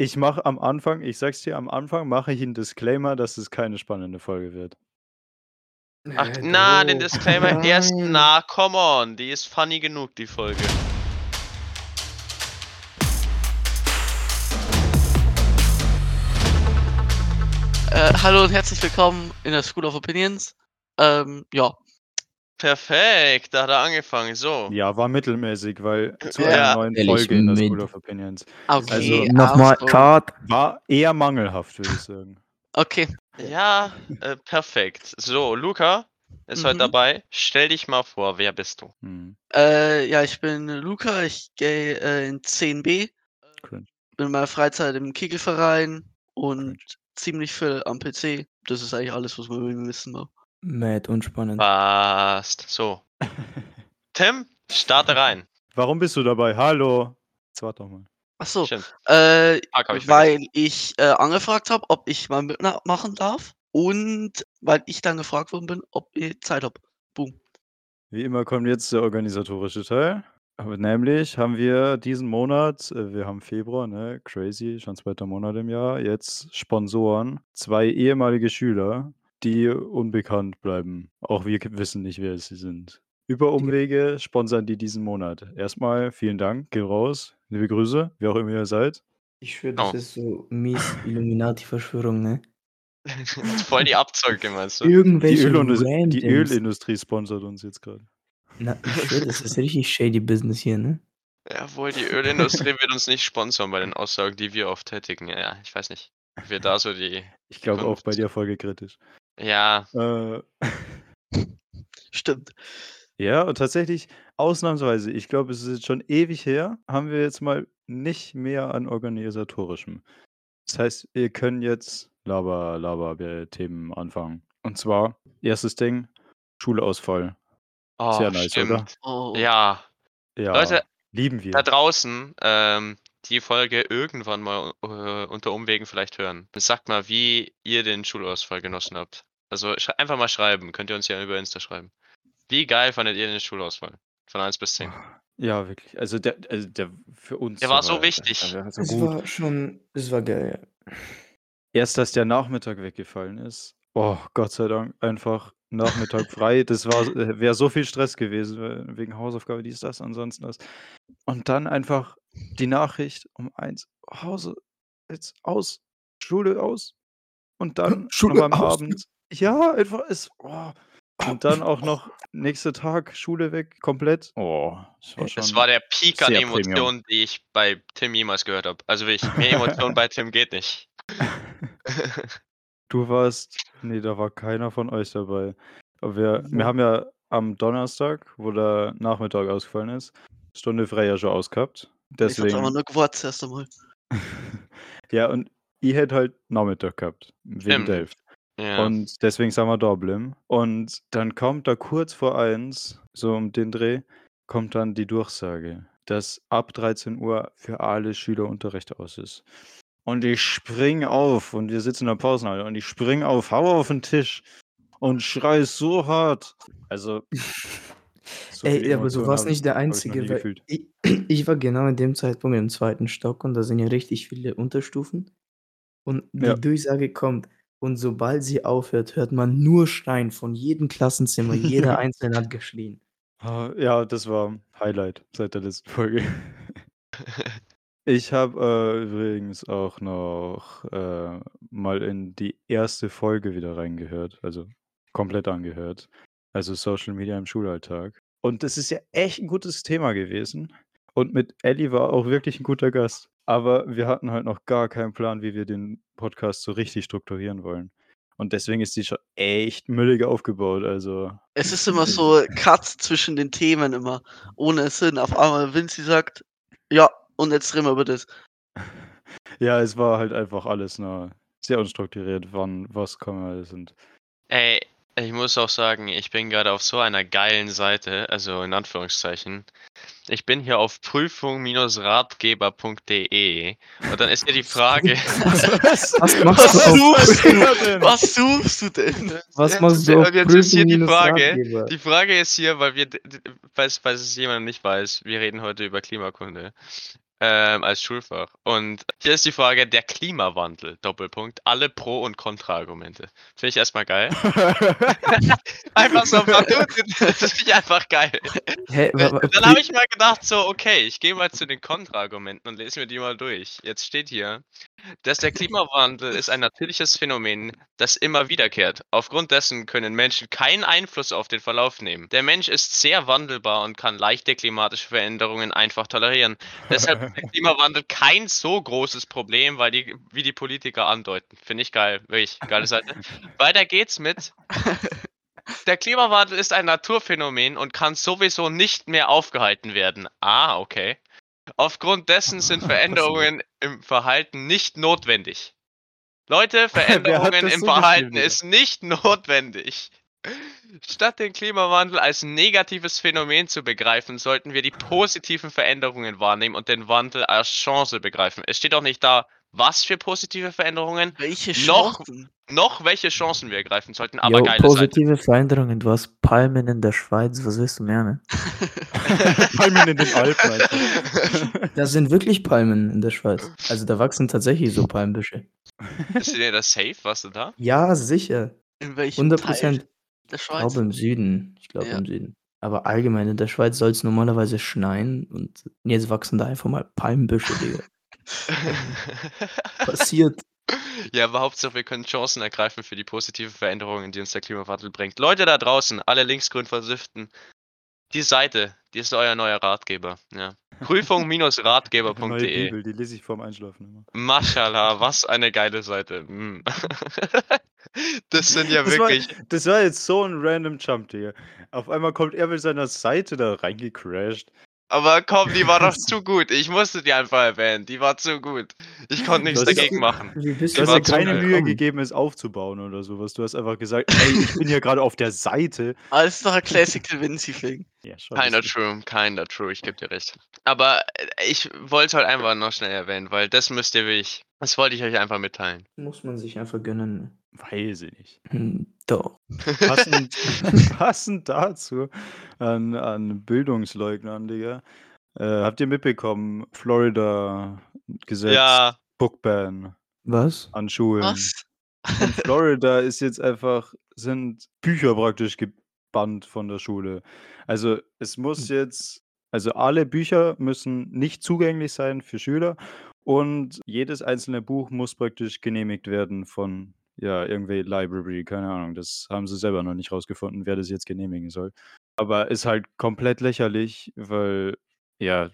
Ich mache am Anfang ich sag's dir, am Anfang mache ich 'n Disclaimer, dass es keine spannende Folge wird. Ach, Äh, na, den Bro. Disclaimer erst Nein. na, come on, die ist funny genug, die Folge. Äh, hallo und herzlich willkommen in der School of Opinions. Ähm, ja. Perfekt, da hat er angefangen. So. Ja, war mittelmäßig, weil zu Ja. einer neuen Ehrlich, Folge in der School of Opinions Okay. Also, Nochmal. Cut. war eher mangelhaft, würde ich sagen. Okay. Ja, äh, perfekt. So, Luca ist heute Mhm. dabei. Stell dich mal vor, wer bist du? Hm. Äh, ja, ich bin Luca, ich gehe äh, in 10b. Cringe. Bin in meiner Freizeit im Kegelverein und Cringe. ziemlich viel am PC. Das ist eigentlich alles, was man über mich wissen muss. Mad und spannend. Passt. So. Tim, starte rein. Warum bist du dabei? Hallo. Jetzt warte doch mal. Achso, äh, ich weil ich äh, angefragt habe, ob ich mal mitmachen darf und weil ich dann gefragt worden bin, ob ich Zeit habe. Boom. Wie immer kommt jetzt der organisatorische Teil. Aber nämlich haben wir diesen Monat, äh, wir haben Februar, ne? Crazy, schon zweiter Monat im Jahr, jetzt Sponsoren, zwei ehemalige Schüler, die unbekannt bleiben. Auch wir wissen nicht, wer sie sind. Über Umwege sponsern die diesen Monat. Erstmal vielen Dank, geh raus, liebe Grüße, wer auch immer ihr seid. Ich schwöre, das Oh. ist so mies Illuminati-Verschwörung, ne? Voll die Abzocke, meinst du? Die, Irgendwelche die Randoms. Ölindustrie sponsert uns jetzt gerade. Na, ich schwöre, das ist richtig shady Business hier, ne? Jawohl, die Ölindustrie wird uns nicht sponsern bei den Aussagen, die wir oft tätigen. Ja, ich weiß nicht. Wir da so die. Ich glaube auch bei Kunst. dir folgekritisch. Ja, Äh, Stimmt. Ja, und tatsächlich ausnahmsweise, ich glaube, es ist jetzt schon ewig her, haben wir jetzt mal nicht mehr an organisatorischem. Das heißt, wir können jetzt Laber, Laber, wir Themen anfangen. Und zwar, erstes Ding, Schulausfall. oh, Sehr nice, stimmt. oder? Oh. Ja, Ja, Leute, lieben wir. da draußen ähm, die Folge irgendwann mal äh, unter Umwegen vielleicht hören. Sagt mal, wie ihr den Schulausfall genossen habt. Also einfach mal schreiben. Könnt ihr uns ja über Insta schreiben. Wie geil fandet ihr den Schulausfall? Von 1 bis 10. Ja, wirklich. Also der, also der für uns. Der war so der- wichtig. Der, war so Es gut. war schon, es war geil. ja. Erst, dass der Nachmittag weggefallen ist. Oh, Gott sei Dank, einfach Nachmittag frei. Das war, wäre so viel Stress gewesen, we- wegen Hausaufgabe, dies, das, ansonsten das. Und dann einfach die Nachricht um eins, Hause, jetzt aus, Schule aus. Und dann Schule am aus. Abend. Ja, einfach ist. Oh. Und dann auch noch nächster Tag Schule weg, komplett. Oh, das war schon. Es war der Peak an Emotionen, die ich bei Tim jemals gehört habe. Also wirklich, mehr Emotionen bei Tim geht nicht. Du warst, nee, da war keiner von euch dabei. Aber wir, Wo? wir haben ja am Donnerstag, wo der Nachmittag ausgefallen ist, Stunde frei ja schon ausgehabt. Ich hab's Deswegen, nur gewartet erst einmal. ja, und ich hätte halt Nachmittag gehabt, wegen Stimmt. Dave. Ja. Und deswegen sind wir bleiben. Und dann kommt da kurz vor eins, so um den Dreh, kommt dann die Durchsage, dass ab 13 Uhr für alle Schüler Unterricht aus ist. Und ich spring auf und wir sitzen in der Pausenhalle und ich spring auf, hau auf den Tisch und schrei so hart. Also. so Ey, aber du warst ich- nicht der ich Einzige, nie weil ich, ich war genau in dem Zeitpunkt im zweiten Stock und da sind ja richtig viele Unterstufen. Und die Ja. Durchsage kommt. Und sobald sie aufhört, hört man nur Schreien von jedem Klassenzimmer. Jeder Einzelne hat geschrien. Ah, Ja, das war Highlight seit der letzten Folge. Ich habe äh, übrigens auch noch äh, mal in die erste Folge wieder reingehört, also komplett angehört. Also Social Media im Schulalltag. Und das ist ja echt ein gutes Thema gewesen. Und mit Ellie war auch wirklich ein guter Gast. Aber wir hatten halt noch gar keinen Plan, wie wir den Podcast so richtig strukturieren wollen. Und deswegen ist die schon echt müllig aufgebaut. Also Es ist immer so Cuts zwischen den Themen immer. Ohne Sinn. Auf einmal Vinci sagt, ja, und jetzt reden wir über das. Ja, es war halt einfach alles nur sehr unstrukturiert, wann was kommen sind. Ey, ich muss auch sagen, ich bin gerade auf so einer geilen Seite, also in Anführungszeichen. Ich bin hier auf prüfung-ratgeber.de und dann ist hier die Frage. Was? Was machst Was suchst du? denn? Was suchst du denn? was machst du auf Und jetzt ist hier die Frage, Ratgeber? Die Frage ist hier, weil wir, falls, falls es jemand nicht weiß, wir reden heute über Klimakunde. Ähm, als Schulfach. Und hier ist die Frage, der Klimawandel, Doppelpunkt, alle Pro- und Kontra-Argumente. Finde ich erstmal geil. einfach so, das finde ich einfach geil. Wa- Dann habe ich mal gedacht, so, okay, ich gehe mal zu den Kontra-Argumenten und lese mir die mal durch. Jetzt steht hier, dass der Klimawandel ist ein natürliches Phänomen, das immer wiederkehrt. Aufgrund dessen können Menschen keinen Einfluss auf den Verlauf nehmen. Der Mensch ist sehr wandelbar und kann leichte klimatische Veränderungen einfach tolerieren. Deshalb ist der Klimawandel kein so großes Problem, weil die, wie die Politiker andeuten. Finde ich geil, wirklich geile Seite. Weiter geht's mit. Der Klimawandel ist ein Naturphänomen und kann sowieso nicht mehr aufgehalten werden. Ah, okay. Aufgrund dessen sind Veränderungen im Verhalten nicht notwendig. Leute, Veränderungen im Verhalten ist nicht notwendig. Statt den Klimawandel als negatives Phänomen zu begreifen, sollten wir die positiven Veränderungen wahrnehmen und den Wandel als Chance begreifen. Es steht auch nicht da, was für positive Veränderungen, Welche Noch- Chancen? noch welche Chancen wir ergreifen sollten, aber Jo, geile Seite. positive Veränderungen. Du hast Palmen in der Schweiz. Was willst du mehr? Ne? Palmen in den Alpen einfach. Da sind wirklich Palmen in der Schweiz. Also da wachsen tatsächlich so Palmbüsche. Ist dir das safe? Warst du da? Ja, sicher. In welchem 100 Teil Prozent. Der Ich Schweiz? glaube im Süden. Ich glaube Ja. im Süden. Aber allgemein in der Schweiz soll es normalerweise schneien und jetzt wachsen da einfach mal Palmbüsche, Digga. Passiert. Ja, aber Hauptsache, wir können Chancen ergreifen für die positiven Veränderungen, die uns der Klimawandel bringt. Leute da draußen, alle linksgrün versiften. Die Seite, die ist euer neuer Ratgeber. Ja. Prüfung-ratgeber.de. Die lese ich vorm Einschlafen immer. Mashallah, was eine geile Seite. Mm. Das sind ja Das war- wirklich. Das war jetzt so ein random Jump, Digga. Auf einmal kommt er mit seiner Seite da reingecrashed. Aber komm, die war doch zu gut. Ich musste die einfach erwähnen. Die war zu gut. Ich konnte nichts Das ist- dagegen machen. Wie bist Du hast zu keine. Mühe gegeben, es aufzubauen oder sowas. Du hast einfach gesagt, ey, ich bin hier gerade auf der Seite. Ah, das ist doch ein Classical Vinci-Thing. Ja, schau, Keiner true, keiner true, ich gebe dir recht. Aber äh, ich wollte es halt einfach noch schnell erwähnen, weil das müsst ihr wirklich. Das wollte ich euch einfach mitteilen. Muss man sich einfach gönnen. Weiß ich nicht. Hm, Doch. Passend, passend dazu an, an Bildungsleugnern, Digga. Äh, habt ihr mitbekommen, Florida Gesetz, Ja, Bookban Was? an Schulen. Was? In Florida ist jetzt einfach, sind Bücher praktisch gebannt von der Schule. Also es muss jetzt, also alle Bücher müssen nicht zugänglich sein für Schüler und jedes einzelne Buch muss praktisch genehmigt werden von, ja, irgendwie Library, keine Ahnung. Das haben sie selber noch nicht rausgefunden, wer das jetzt genehmigen soll. Aber ist halt komplett lächerlich, weil, ja,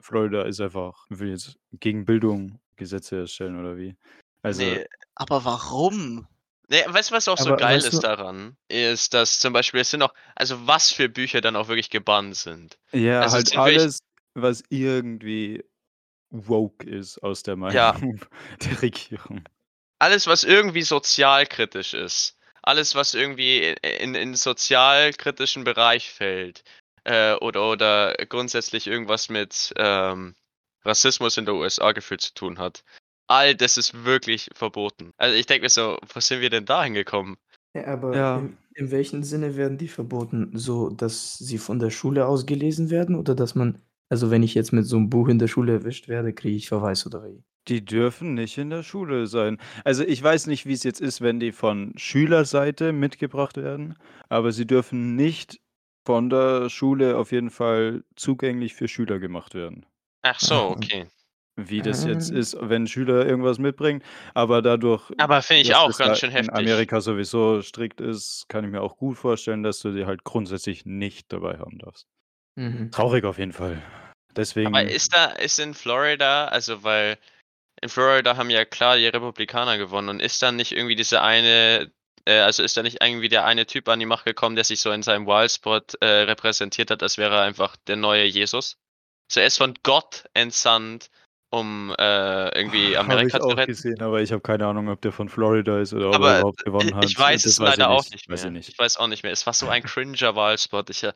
Florida ist einfach, will jetzt gegen Bildung Gesetze erstellen oder wie? Also, nee. Aber warum? Nee, weißt du, was auch so geil ist daran? Ist, dass zum Beispiel, es sind auch, also was für Bücher dann auch wirklich gebannt sind. Ja, Also halt sind alles, was irgendwie woke ist aus der Meinung Ja. der Regierung. Alles, was irgendwie sozialkritisch ist. Alles, was irgendwie in, in sozialkritischen Bereich fällt. Äh, oder, oder grundsätzlich irgendwas mit ähm, Rassismus in der USA gefühlt zu tun hat. All das ist wirklich verboten. Also ich denke mir so, wo sind wir denn da hingekommen? Ja, aber Ja. In, in welchem Sinne werden die verboten? So, dass sie von der Schule aus gelesen werden oder dass man, also wenn ich jetzt mit so einem Buch in der Schule erwischt werde, kriege ich Verweis oder wie? Die dürfen nicht in der Schule sein. Also ich weiß nicht, wie es jetzt ist, wenn die von Schülerseite mitgebracht werden, aber sie dürfen nicht von der Schule auf jeden Fall zugänglich für Schüler gemacht werden. Ach so, okay. Wie das jetzt Ah. ist, wenn Schüler irgendwas mitbringen, aber dadurch, Aber finde ich dass auch das ganz schön in heftig. Amerika sowieso strikt ist, kann ich mir auch gut vorstellen, dass du die halt grundsätzlich nicht dabei haben darfst. Mhm. Traurig auf jeden Fall. Deswegen. Aber ist da, ist in Florida, also weil in Florida haben ja klar die Republikaner gewonnen und ist dann nicht irgendwie diese eine, äh, also ist da nicht irgendwie der eine Typ an die Macht gekommen, der sich so in seinem Wildspot äh, repräsentiert hat, als wäre er einfach der neue Jesus? So er ist von Gott entsandt, um äh, irgendwie Habe ich Amerika zu auch retten. gesehen, aber ich habe keine Ahnung, ob der von Florida ist oder ob Aber er überhaupt gewonnen hat. Ich weiß es leider auch nicht Weiß ich mehr. nicht. Ich weiß auch nicht mehr. Es war so ein cringer Wahlspot. Ich, äh,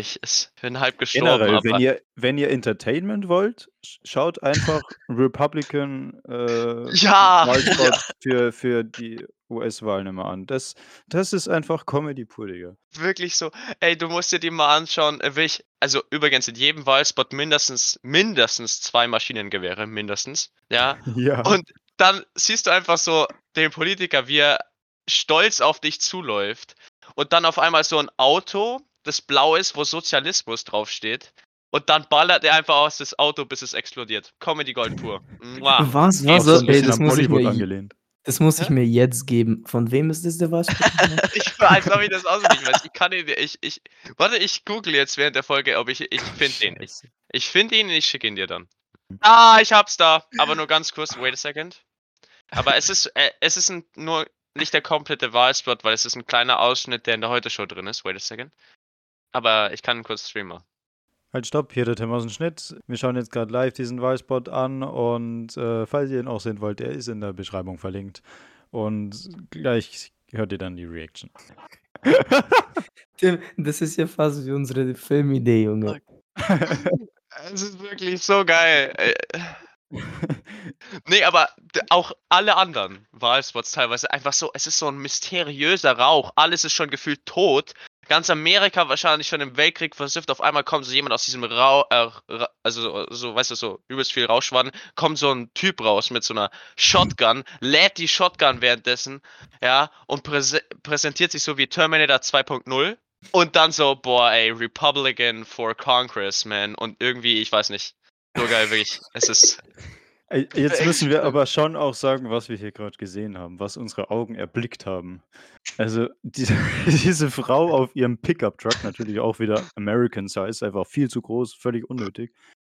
ich bin halb gestorben. Generell, wenn ihr, wenn ihr Entertainment wollt, sch- schaut einfach Republican äh, Ja, Wahlspot für, für die US-Wahlen immer an. Das das ist einfach Comedy pur, Digga. Wirklich so. Ey, du musst dir die mal anschauen. äh, Welch, also übrigens in jedem Wahlspot mindestens, mindestens zwei Maschinengewehre, mindestens. Ja. Ja. Und dann siehst du einfach so den Politiker, wie er stolz auf dich zuläuft. Und dann auf einmal so ein Auto, das blau ist, wo Sozialismus draufsteht. Und dann ballert er einfach aus das Auto, bis es explodiert. Comedy Gold pur. Mua. Was? Was? so so ein Ey, das muss ich Bollywood mir angelehnt. Das muss ich Hä? mir jetzt geben. Von wem ist das der Wahlspruch? Ich, als ob ich das auswendig weiß. Ich kann ihn, ich, ich, warte, ich google jetzt während der Folge, ob ich, ich finde den. Ich, ich finde ihn, ich schicke ihn dir dann. Ah, ich hab's da. Aber nur ganz kurz, wait a second. Aber es ist, äh, es ist ein, nur nicht der komplette Wahlspot, weil es ist ein kleiner Ausschnitt, der in der Heute-Show drin ist. Wait a second. Aber ich kann ihn kurz streamen. Halt, stopp, hier der Tim aus dem Schnitt. Wir schauen jetzt gerade live diesen Wahlspot an und äh, falls ihr ihn auch sehen wollt, der ist in der Beschreibung verlinkt. Und gleich hört ihr dann die Reaction. Tim, das ist ja fast wie unsere Filmidee, Junge. Es ist wirklich so geil. Nee, aber auch alle anderen Wahlspots teilweise einfach so, es ist so ein mysteriöser Rauch, alles ist schon gefühlt tot. Ganz Amerika wahrscheinlich schon im Weltkrieg versifft, auf einmal kommt so jemand aus diesem Rauch, äh, also so, so, weißt du, so übelst viel Rauschwaden, kommt so ein Typ raus mit so einer Shotgun, lädt die Shotgun währenddessen, ja, und präse präsentiert sich so wie Terminator 2.0 und dann so, boah, ey, Republican for Congress, man, und irgendwie, ich weiß nicht, so geil, wirklich, es ist, Jetzt müssen wir aber schon auch sagen, was wir hier gerade gesehen haben, was unsere Augen erblickt haben. Also diese, diese Frau auf ihrem Pickup-Truck, natürlich auch wieder American Size, einfach viel zu groß, völlig unnötig.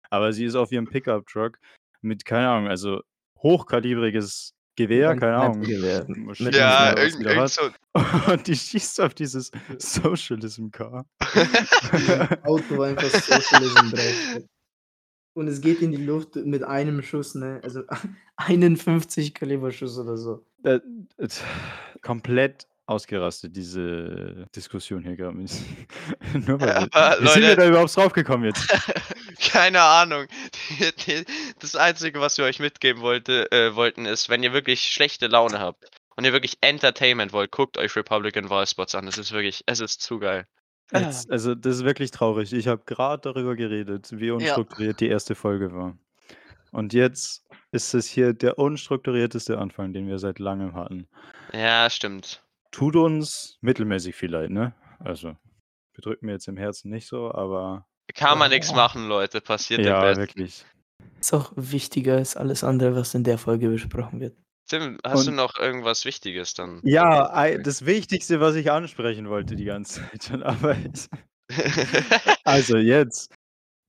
Aber sie ist auf ihrem Pickup-Truck mit, keine Ahnung, also hochkalibriges Gewehr, Ein keine Ahnung. Mit ja, was irgend, sie da irgend hat. so, Und die schießt auf dieses Socialism-Car. Auto war einfach Socialism drauf. Und es geht in die Luft mit einem Schuss, ne? Also 51 Kaliber Schuss oder so. Äh, äh, komplett ausgerastet, diese Diskussion hier gerade. Nur weil wir, Aber wie sind wir Leute- da überhaupt draufgekommen jetzt? Keine Ahnung. Das Einzige, was wir euch mitgeben wollte, äh, wollten, ist, wenn ihr wirklich schlechte Laune habt und ihr wirklich Entertainment wollt, guckt euch Republican Wahlspots an. Es ist wirklich, es ist zu geil. Jetzt, also das ist wirklich traurig. Ich habe gerade darüber geredet, wie unstrukturiert die erste Folge war. Und jetzt ist es hier der unstrukturierteste Anfang, den wir seit langem hatten. Ja, stimmt. Tut uns mittelmäßig viel leid, ne? Also, bedrückt mir jetzt im Herzen nicht so, aber Kann man Ja. nichts machen, Leute. Passiert ja, im Bett. wirklich. Ist auch wichtiger als alles andere, was in der Folge besprochen wird. Tim, hast du Und- noch irgendwas Wichtiges dann? Ja, das Wichtigste, was ich ansprechen wollte die ganze Zeit schon, aber ich, also jetzt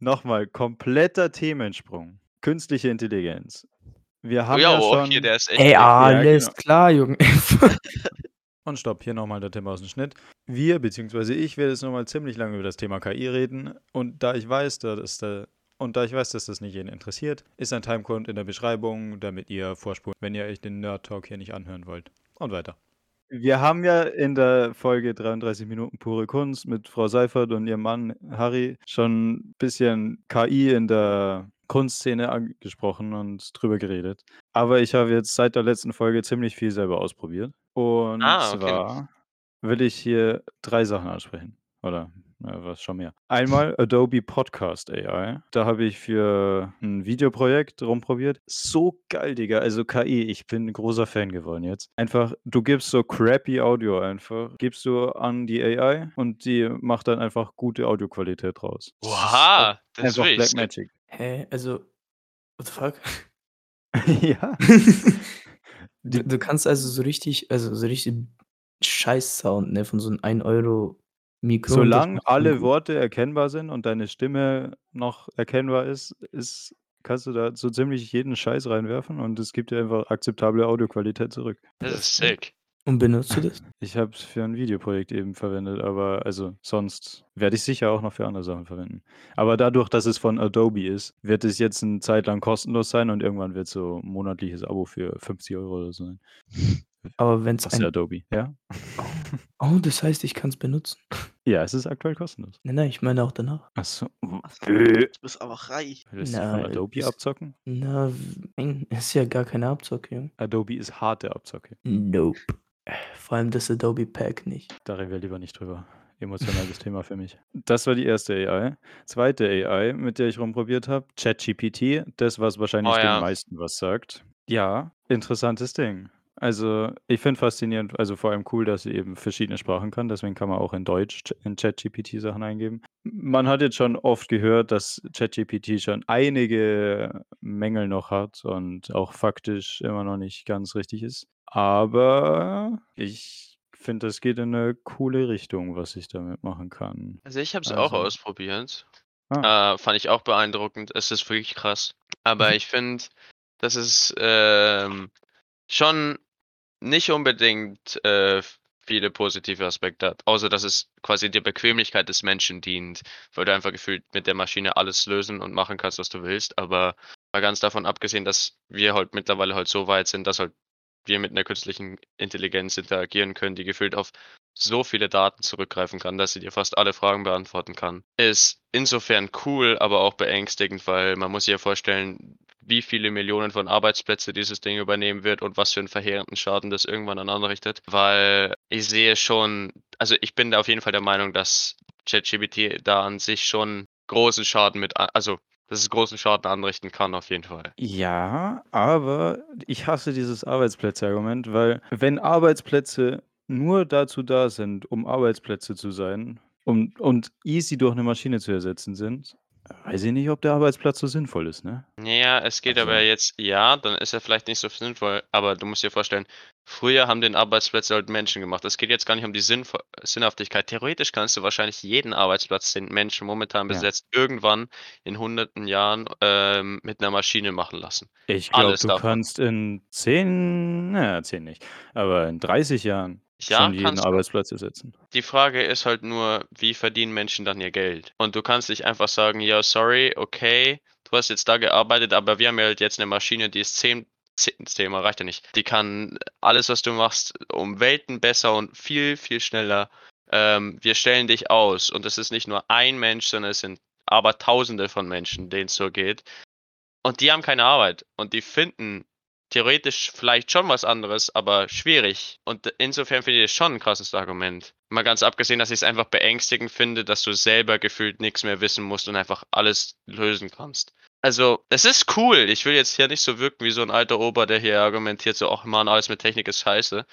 nochmal kompletter Themensprung. Künstliche Intelligenz. Wir haben oh ja, ja, oh, schon. hier, der ist echt. Ey, alles genau. klar, Junge. Und stopp, hier nochmal der Tim aus dem Schnitt. Wir, beziehungsweise ich, werde jetzt nochmal ziemlich lange über das Thema KI reden. Und da ich weiß, dass da, und da ich weiß, dass das nicht jeden interessiert, ist ein Timecode in der Beschreibung, damit ihr vorspulen, wenn ihr euch den Nerd Talk hier nicht anhören wollt. Und weiter. Wir haben ja in der Folge 33 Minuten pure Kunst mit Frau Seifert und ihrem Mann Harry schon ein bisschen KI in der Kunstszene angesprochen und drüber geredet. Aber ich habe jetzt seit der letzten Folge ziemlich viel selber ausprobiert. Und Ah, okay. zwar will ich hier drei Sachen ansprechen. Oder ja, was schon mehr. Einmal Adobe Podcast AI. Da habe ich für ein Videoprojekt rumprobiert. So geil, Digga. Also KI, ich bin ein großer Fan geworden jetzt. Einfach, du gibst so crappy Audio einfach, gibst du an die AI und die macht dann einfach gute Audioqualität raus. Das ist Oha, das ist Einfach. Black. Magic. Hä, also, what the fuck? ja. du, du kannst also so richtig, also so richtig Scheiß-Sound, ne, von so einem 1 Euro Mikro. Solange alle. Worte erkennbar sind und deine Stimme noch erkennbar ist, ist kannst du da so ziemlich jeden Scheiß reinwerfen und es gibt dir einfach akzeptable Audioqualität zurück. Das ist sick. Und benutzt du das? Ich habe es für ein Videoprojekt eben verwendet, aber also sonst werde ich sicher auch noch für andere Sachen verwenden. Aber dadurch, dass es von Adobe ist, wird es jetzt eine Zeit lang kostenlos sein und irgendwann wird so ein monatliches Abo für 50 Euro oder so sein. Aber wenn es Das ist ein. Adobe, ja? Oh, das heißt, ich kann es benutzen. Ja, es ist aktuell kostenlos. Nein, nein, ich meine auch danach. Achso. Du bist aber reich. Willst du von Na, Adobe ist- abzocken? Na, nein, ist ja gar keine Abzocke, Junge. Adobe ist harte Abzocke. Nope. Vor allem das Adobe Pack nicht. Da reden wir lieber nicht drüber. Emotionales Thema für mich. Das war die erste AI. Zweite AI, mit der ich rumprobiert habe, ChatGPT, das, was wahrscheinlich Oh den ja. meisten was sagt. Ja, interessantes Ding. Also, ich finde faszinierend also, vor allem cool, dass sie eben verschiedene Sprachen kann, deswegen kann man auch in Deutsch Ch in ChatGPT Sachen eingeben. Man hat jetzt schon oft gehört, dass ChatGPT schon einige Mängel noch hat und auch faktisch immer noch nicht ganz richtig ist. Aber ich finde, das geht in 'ne coole Richtung, was ich damit machen kann. Also, ich habe es auch Also ausprobiert. Ah. Äh, fand ich auch beeindruckend. Es ist wirklich krass. Aber ich finde, dass es, ähm, schon nicht unbedingt, äh, viele positive Aspekte hat, außer dass es quasi der Bequemlichkeit des Menschen dient, weil du einfach gefühlt mit der Maschine alles lösen und machen kannst, was du willst. Aber mal ganz davon abgesehen, dass wir halt mittlerweile halt so weit sind, dass halt wir mit 'ner künstlichen Intelligenz interagieren können, die gefühlt auf so viele Daten zurückgreifen kann, dass sie dir fast alle Fragen beantworten kann. Ist insofern cool, aber auch beängstigend, weil man muss sich ja vorstellen, wie viele Millionen von Arbeitsplätze dieses Ding übernehmen wird und was für 'n verheerenden Schaden das irgendwann an anrichtet. Weil ich sehe schon also, ich bin da auf jeden Fall der Meinung, dass ChatGPT da an sich schon großen Schaden mit also, dass es großen Schaden anrichten kann auf jeden Fall. Ja, aber ich hasse dieses Arbeitsplätze-Argument, weil wenn Arbeitsplätze nur dazu da sind, um Arbeitsplätze zu sein und und easy durch 'ne Maschine zu ersetzen sind, weiß ich nicht, ob der Arbeitsplatz so sinnvoll ist, ne? Na ja, es geht aber Also jetzt ja, dann ist er vielleicht nicht so sinnvoll, aber du musst dir vorstellen, früher haben den Arbeitsplätze halt Menschen gemacht. Es geht jetzt gar nicht um die Sinnvo Sinnhaftigkeit. Theoretisch kannst du wahrscheinlich jeden Arbeitsplatz, den Menschen momentan Ja. besetzt, irgendwann in hunderten Jahren, ähm, mit 'ner Maschine machen lassen. Ich glaube, du davon. kannst in 10 na ja, 10 nicht, aber in 30 Jahren Ja, schon jeden. Arbeitsplatz ersetzen. Die Frage ist halt nur, wie verdienen Menschen dann ihr Geld? Und du kannst nicht einfach sagen: „Ja, sorry, okay, du hast jetzt da gearbeitet, aber wir haben ja halt jetzt 'ne Maschine, die ist 10 10 10 reicht ja nicht. Die kann alles, was du machst, um Welten besser und viel, viel schneller. Ähm, wir stellen dich aus.“ Und das ist nicht nur ein Mensch, sondern es sind Abertausende von Menschen, denen's so geht. Und die haben keine Arbeit und die finden theoretisch vielleicht schon was anderes, aber schwierig. Und insofern finde ich das schon 'n krasses Argument. Mal ganz abgesehen, dass ich's einfach beängstigend finde, dass du selber gefühlt nix mehr wissen musst und einfach alles lösen kannst. Also, es ist cool. Ich will jetzt hier nicht so wirken wie so 'n alter Opa, der hier argumentiert so: „Ach Mann, alles mit Technik ist scheiße.“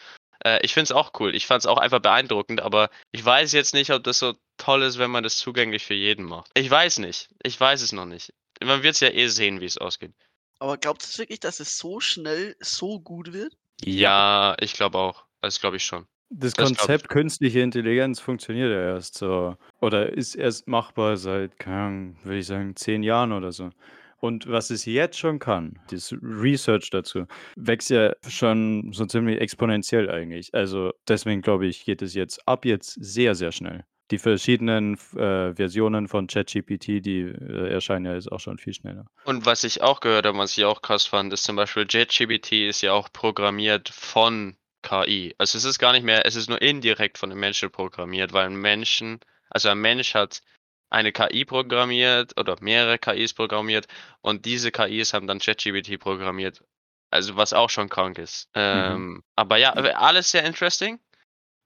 Äh, ich finde es auch cool. Ich fand's auch einfach beeindruckend, aber ich weiß jetzt nicht, ob das so toll ist, wenn man das zugänglich für jeden macht. Ich weiß nicht. Ich weiß es noch nicht. Man wird's ja eh sehen, wie's ausgeht. Aber glaubst du wirklich, dass es so schnell so gut wird? Ja, ich glaube auch. Das glaube ich schon. Das Das Konzept künstliche Intelligenz funktioniert ja erst so oder ist erst machbar seit, keine Ahnung, würde ich sagen, 10 Jahren oder so. Und was es jetzt schon kann, das Research dazu, wächst ja schon so ziemlich exponentiell eigentlich. Also, deswegen glaube ich, geht es jetzt ab jetzt sehr, sehr schnell. Die verschiedenen äh, Versionen von ChatGPT, die, äh, erscheinen ja jetzt auch schon viel schneller. Und was ich auch gehört habe, was ich auch krass fand, ist zum Beispiel ChatGPT ist ja auch programmiert von KI. Also, es ist gar nicht mehr es ist nur indirekt von 'nem Menschen programmiert, weil 'n Menschen also, ein Mensch hat eine KI programmiert oder mehrere KIs programmiert und diese KIs haben dann ChatGPT programmiert. Also, was auch schon krank ist. Mhm. Ähm, aber ja, alles sehr interesting,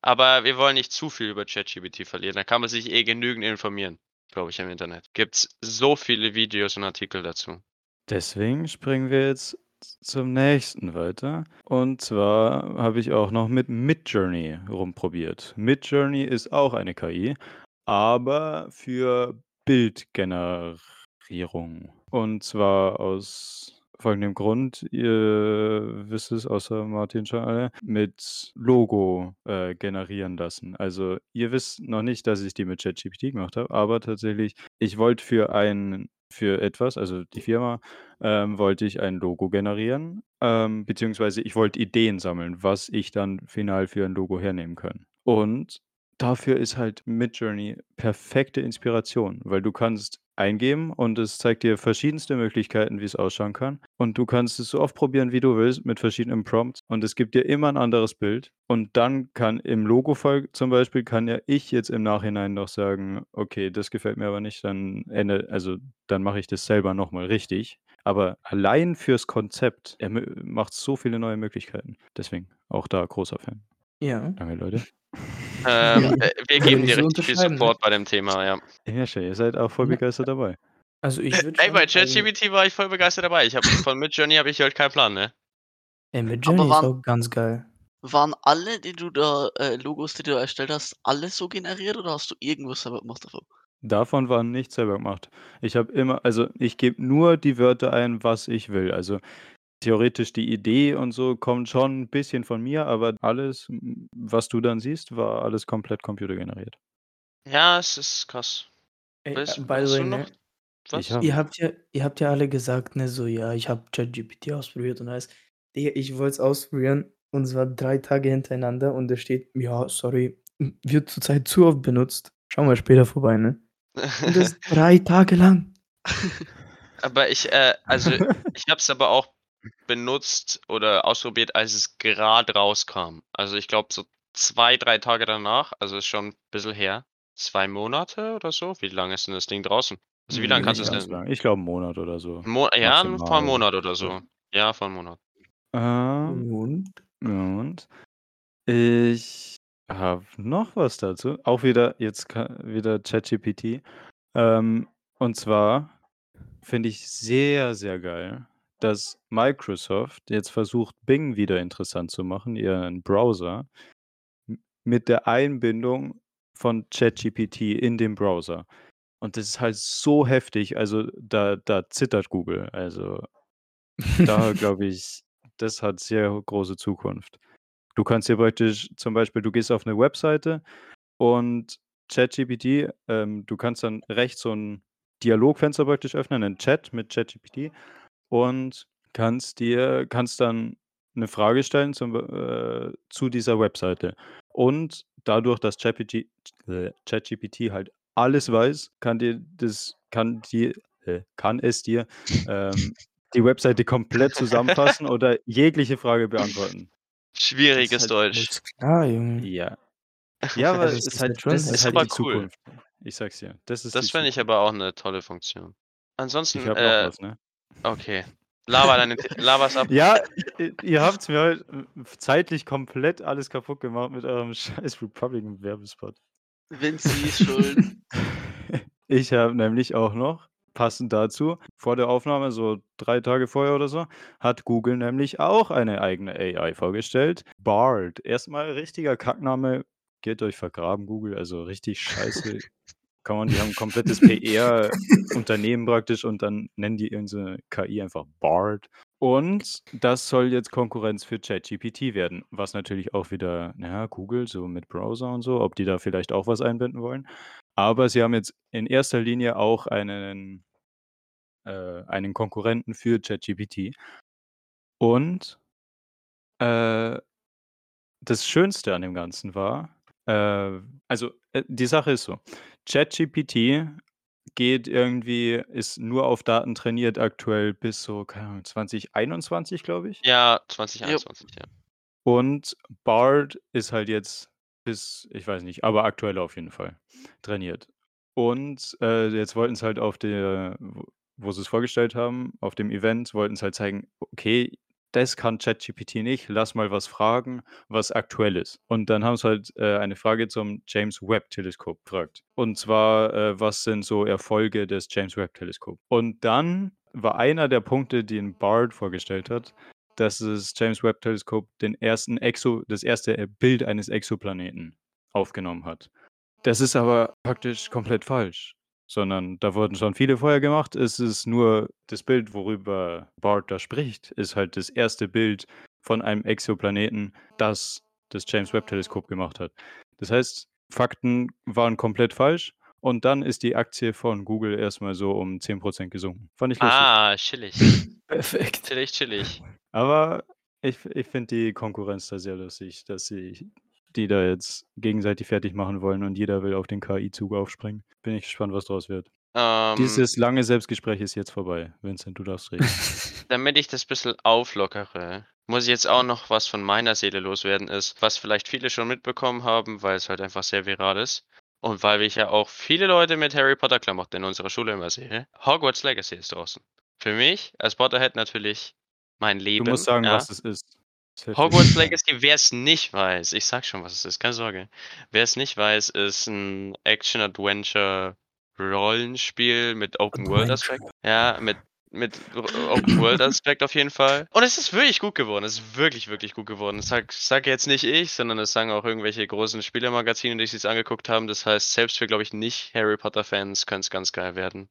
aber wir wollen nicht zu viel über ChatGPT verlieren. Da kann man sich eh genügend informieren, glaube ich, im Internet. Gibt's so viele Videos und Artikel dazu. Deswegen springen wir jetzt zum nächsten weiter. Und zwar habe ich auch noch mit Midjourney rumprobiert. Midjourney ist auch eine KI, aber für Bildgenerierung. Und zwar aus folgendem Grund, ihr wisst es außer Martin schon alle, mit Logo, äh, generieren lassen. Also, ihr wisst noch nicht, dass ich die mit ChatGPT gemacht habe, aber tatsächlich, ich wollte für ein für etwas, also die Firma, ähm, wollte ich ein Logo generieren, ähm, beziehungsweise ich wollte Ideen sammeln, was ich dann final für 'n Logo hernehmen kann. Und dafür ist halt Midjourney perfekte Inspiration, weil du kannst eingeben und es zeigt dir verschiedenste Möglichkeiten, wie's ausschauen kann. Und du kannst es so oft probieren, wie du willst, mit verschiedenen Prompts und es gibt dir immer 'n anderes Bild. Und dann kann im Logo-Fall zum Beispiel kann ja ich jetzt im Nachhinein noch sagen: „Okay, das gefällt mir aber nicht, dann ändere also, dann mache ich das selber noch mal richtig.“ Aber allein fürs Konzept ermö macht's so viele neue Möglichkeiten. Deswegen auch da großer Fan. Ja. Danke, Leute. Ähm, Ja. äh, wir geben dir richtig viel ne? Support bei dem Thema, ja. Ja, schön, ihr seid auch voll begeistert dabei. Also ich Ey, bei sagen, ChatGPT war ich voll begeistert dabei. Ich habe von Midjourney habe ich halt keinen Plan, ne? ey, mit Aber Journey ist auch ganz geil. Waren alle, die du da, äh, Logos, die du da erstellt hast, alle so generiert oder hast du irgendwas selber gemacht davon? Davon war nichts selber gemacht. Ich habe immer also, ich gebe nur die Wörter ein, was ich will. Also, theoretisch die Idee und so kommt schon 'n bisschen von mir, aber alles, was du dann siehst, war alles komplett computergeneriert. Ja, es ist krass. Ey, Weißt äh, by hast the du way, noch ne? was? Ich habe Ihr habt ja ihr habt ja alle gesagt, ne, so: „Ja, ich habe ChatGPT ausprobiert“ und alles. Ich wollte es ausprobieren und zwar 3 Tage hintereinander und da steht: „Ja, sorry, wird zurzeit zu oft benutzt. Schau mal später vorbei“, ne? Und das 3 Tage lang. Aber ich, äh also, ich habe es aber auch benutzt oder ausprobiert, als es grad rauskam. Also, ich glaube, so 2, 3 Tage danach, also, ist schon 'n bisschen her. 2 Monate oder so? Wie lange ist denn das Ding draußen? Also, wie lange kannst du's ganz denn lang. Ich glaube 'n Monat oder so. Mo ja, vor Maximal. Monat oder so. Ja. Ja, vor 'n Monat. Ähm, Und? und ich habe noch was dazu. Auch wieder jetzt wieder ChatGPT. Ähm, und zwar finde ich sehr, sehr geil, dass Microsoft jetzt versucht, Bing wieder interessant zu machen, ihren Browser, mit der Einbindung von ChatGPT in den Browser. Und das ist halt so heftig, also, da da zittert Google. Also, da glaube ich, das hat sehr große Zukunft. Du kannst dir praktisch zum Beispiel du gehst auf 'ne Webseite und ChatGPT ähm, du kannst dann rechts so 'n Dialogfenster praktisch öffnen, 'nen Chat mit ChatGPT und kannst dir kannst dann 'ne Frage stellen zum Be äh, zu dieser Webseite. Und dadurch, dass äh, ChatGPT halt alles weiß, kann dir das kann dir äh, kann es dir, ähm, die Webseite komplett zusammenfassen oder jegliche Frage beantworten. Das ist Schwieriges halt Deutsch. Alles klar, Junge. Ja. Ja, aber Also, es es ist ist halt halt schon das ist Ist halt aber die cool. Zukunft. Ich sage es dir, das ist die Das fände ich Zukunft. aber auch 'ne tolle Funktion. Ich Ansonsten, habe noch äh was, ne? Okay. Laber deine laber's ab. Ja, ihr habt's mir halt, äh, zeitlich komplett alles kaputt gemacht mit eurem scheiß Republican-Werbespot. Vinci ist schuld. Ich habe nämlich auch noch, passend dazu, vor der Aufnahme, so 3 Tage vorher oder so, hat Google nämlich auch eine eigene AI vorgestellt. Bard. Erst mal richtiger Kackname. Geht euch vergraben, Google. Also, richtig scheiße. Kann man die haben 'n komplettes PR-Unternehmen praktisch und dann nennen die 'ne KI einfach Bard. Und das soll jetzt Konkurrenz für ChatGPT werden, was natürlich auch wieder na ja, Google so mit Browser und so, ob die da vielleicht auch was einbinden wollen. Aber sie haben jetzt in erster Linie auch einen äh, einen Konkurrenten für ChatGPT. Und äh das Schönste an dem Ganzen war, äh also, äh, die Sache ist so: ChatGPT geht irgendwie ist nur auf Daten trainiert aktuell bis so, keine Ahnung, 2021, glaube ich. Ja, Jo. 2021, ja. Und Bard ist halt jetzt bis ich weiß nicht, aber aktuell auf jeden Fall trainiert. Und, äh, jetzt wollten's halt auf der wo sie's vorgestellt haben, auf dem Event wollten's halt zeigen: „Okay, das kann ChatGPT nicht. Lass mal was fragen, was aktuell ist.“ Und dann haben sie halt, äh, eine Frage zum James-Webb-Teleskop gefragt. Und zwar, äh, was sind so Erfolge des James-Webb-Teleskop? Und dann war einer der Punkte, den Bard vorgestellt hat, dass das James-Webb-Teleskop den ersten Exo das erste, äh, Bild eines Exoplaneten aufgenommen hat. Das ist aber praktisch komplett falsch, sondern da wurden schon viele vorher gemacht. Es ist nur das Bild, worüber Bard da spricht, ist halt das erste Bild von einem Exoplaneten, das das James-Webb-Teleskop gemacht hat. Das heißt, Fakten waren komplett falsch und dann ist die Aktie von Google erst mal so um 10 % gesunken. Fand ich lustig. Ah, chillig. Perfekt. Chillig, chillig. Aber ich ich finde die Konkurrenz da sehr lustig, dass sie die da jetzt gegenseitig fertig machen wollen und jeder will auf den KI-Zug aufspringen. Bin ich gespannt, was draus wird. Ähm Dieses lange Selbstgespräch ist jetzt vorbei. Vincent, du darfst reden. Damit ich das bisschen auflockere, muss ich jetzt auch noch was von meiner Seele loswerden ist, was vielleicht viele schon mitbekommen haben, weil's halt einfach sehr viral ist und weil ich ja auch viele Leute mit Harry Potter-Klamotten in unserer Schule immer sehe. Hogwarts Legacy ist draußen. Für mich als Potterhead natürlich mein Du Leben, musst sagen, ja? was es ist. Hogwarts. Legacy, wer es nicht weiß, ich sag schon, was es ist, keine Sorge. Wer es nicht weiß, ist ein Action-Adventure-Rollenspiel mit Open-World-Aspekt. Ja, mit, mit Open-World-Aspekt auf jeden Fall. Und es ist wirklich gut geworden. Es ist wirklich, wirklich gut geworden. Das sag, sag jetzt nicht ich, sondern das sagen auch irgendwelche großen Spielemagazine, die sich angeguckt haben. Das heißt, selbst für, glaube ich, nicht Harry Potter-Fans könnte es ganz geil werden.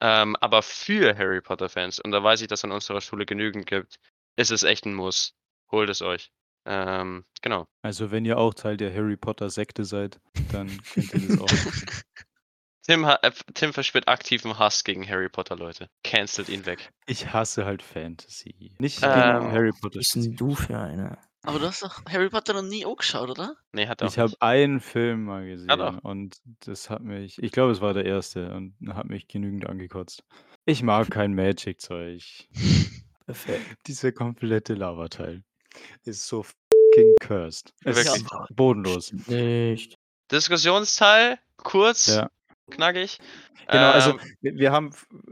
Ähm, aber für Harry Potter-Fans, und da weiß ich, dass es an unserer Schule genügend gibt, ist es echt ein Muss. Holt es euch. Ähm, genau. Also wenn ihr auch Teil der Harry Potter Sekte seid, dann könnt ihr das auch. Tim, äh, Tim verspürt aktiven Hass gegen Harry Potter, Leute. Cancelt ihn weg. Ich hasse halt Fantasy. Nicht Ähm, gegen Harry Potter. Was bist denn du für einer? Aber du hast doch Harry Potter noch nie angeschaut, oder? Nee, hat er auch Ich habe einen Film mal gesehen doch. und das hat mich, ich glaube, es war der erste und hat mich genügend angekotzt. Ich mag kein Magic-Zeug. Perfekt. Dieser komplette Lavateil ist so fucking cursed. Es Wirklich. ist bodenlos. Nicht. Diskussionsteil, kurz, Ja. knackig. Genau, also Ähm, wir, wir haben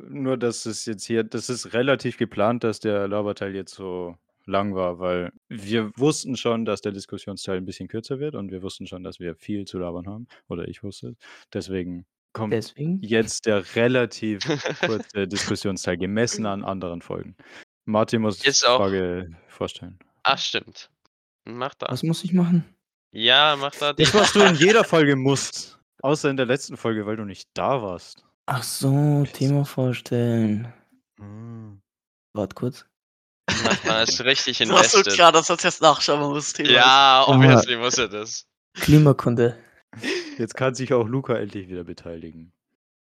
nur, dass es jetzt hier, das ist relativ geplant, dass der Laberteil jetzt so lang war, weil wir wussten schon, dass der Diskussionsteil ein bisschen kürzer wird und wir wussten schon, dass wir viel zu labern haben. Oder ich wusste es. Deswegen kommt Deswegen? jetzt der relativ kurze Diskussionsteil gemessen an anderen Folgen. Martin muss die Frage vorstellen. Ach, stimmt. Mach da. Was muss ich machen? Ja, mach da. Das, was du in jeder Folge musst. Außer in der letzten Folge, weil du nicht da warst. Ach so, Thema vorstellen. Hm. Warte kurz. Macht man ist richtig Du hast so klar, dass das jetzt nachschauen muss, Thema. Ja, Ah. obviously muss er das. Klimakunde. Jetzt kann sich auch Luca endlich wieder beteiligen.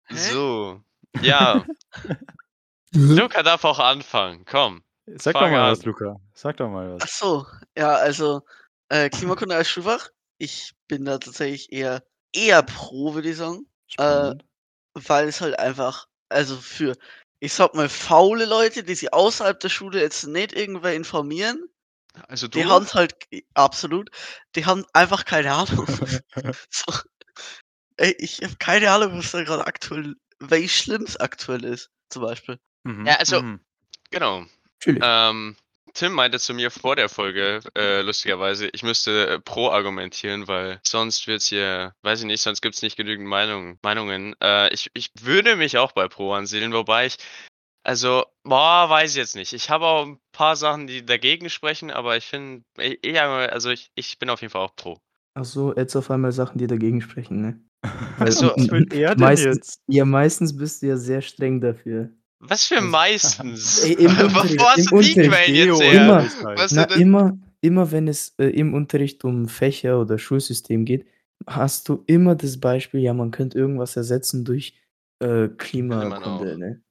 Hä? So. Ja, Luca darf auch anfangen. Komm. Sag Fang doch mal an. was, Luca. Sag doch mal Ach was. so, ja, also äh, Klimakunde als Schulfach. Ich bin da tatsächlich eher, eher pro, würde ich sagen. Spannend. weil es halt einfach, also für, ich sag mal, faule Leute, die sich außerhalb der Schule jetzt nicht irgendwer informieren, Also die du. haben halt, absolut, die haben einfach keine Ahnung. so, ey, ich habe keine Ahnung, was da gerade aktuell, wie schlimm es aktuell ist, zum Beispiel. Mhm, Ja, also- mhm. Genau. Natürlich. Ähm, Tim meinte zu mir vor der Folge, äh, lustigerweise, ich müsste äh, pro argumentieren, weil sonst wird's hier, weiß ich nicht, sonst gibt's nicht genügend Meinungen. Meinungen. Äh, ich, ich würde mich auch bei pro ansiedeln, wobei ich, also, boah, weiß ich jetzt nicht. Ich habe auch ein paar Sachen, die dagegen sprechen, aber ich finde, eher, also ich, ich bin auf jeden Fall auch pro. Ach so, jetzt auf einmal Sachen, die dagegen sprechen, ne? Also- was will er denn meistens, jetzt? ja, meistens bist du ja sehr streng dafür. Was für Also- meistens? Ey, im Unterricht- Wo hast du die Quellen jetzt her? Immer. Was Na, immer, immer wenn es äh, im Unterricht um Fächer oder Schulsystem geht, hast du immer das Beispiel, ja, man könnte irgendwas ersetzen durch äh, Klimakunde, ne?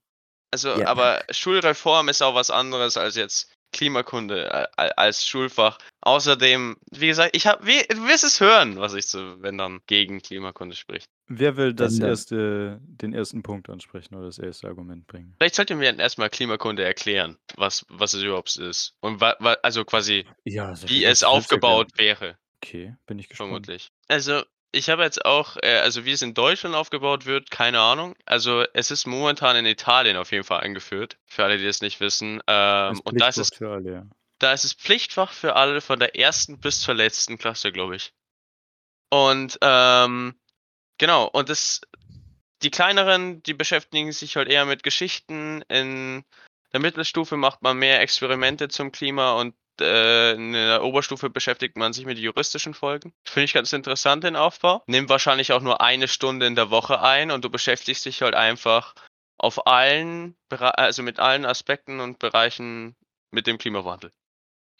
Also, Ja. aber Schulreform ist auch was anderes als jetzt Klimakunde äh, als Schulfach. Außerdem, wie gesagt, ich habe, du wirst es hören, was ich so, wenn dann gegen Klimakunde spricht. Wer will das erste, den ersten Punkt ansprechen oder das erste Argument bringen? Vielleicht sollten wir erstmal Klimakunde erklären, was, was es überhaupt ist. Und wa, wa, also quasi, Ja, wie es aufgebaut wäre, Okay, bin ich gespannt. vermutlich. Also, ich habe jetzt auch, äh, also wie es in Deutschland aufgebaut wird, keine Ahnung. Also, es ist momentan in Italien auf jeden Fall eingeführt, für alle, die es nicht wissen. Ähm, und da ist es Pflichtfach für alle, ja. Da ist es Pflichtfach für alle von der ersten bis zur letzten Klasse, glaube ich. Und ähm, genau, und das, die kleineren, die beschäftigen sich halt eher mit Geschichten. In der Mittelstufe macht man mehr Experimente zum Klima und äh, in der Oberstufe beschäftigt man sich mit juristischen Folgen. Finde ich ganz interessant den Aufbau. Nimmt wahrscheinlich auch nur eine Stunde in der Woche ein und du beschäftigst dich halt einfach auf allen, also mit allen Aspekten und Bereichen mit dem Klimawandel.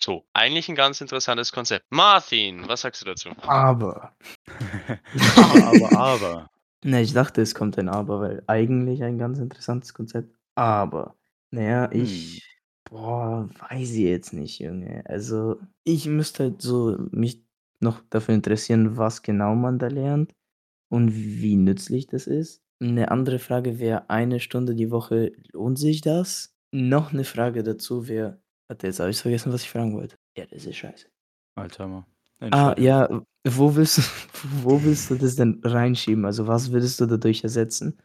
So, eigentlich ein ganz interessantes Konzept. Martin, was sagst du dazu? Aber. aber, aber. Ne, ich dachte, es kommt ein Aber, weil eigentlich ein ganz interessantes Konzept. Aber, naja, ich, boah, weiß ich jetzt nicht, Junge. Also, ich müsste halt so mich noch dafür interessieren, was genau man da lernt und wie nützlich das ist. Eine andere Frage wäre, eine Stunde die Woche, lohnt sich das? Noch eine Frage dazu wäre, warte, jetzt habe ich vergessen, was ich fragen wollte. Ja, das ist scheiße. Alter, mal. Ah, ja, wo willst du, wo willst du das denn reinschieben? Also was würdest du dadurch ersetzen?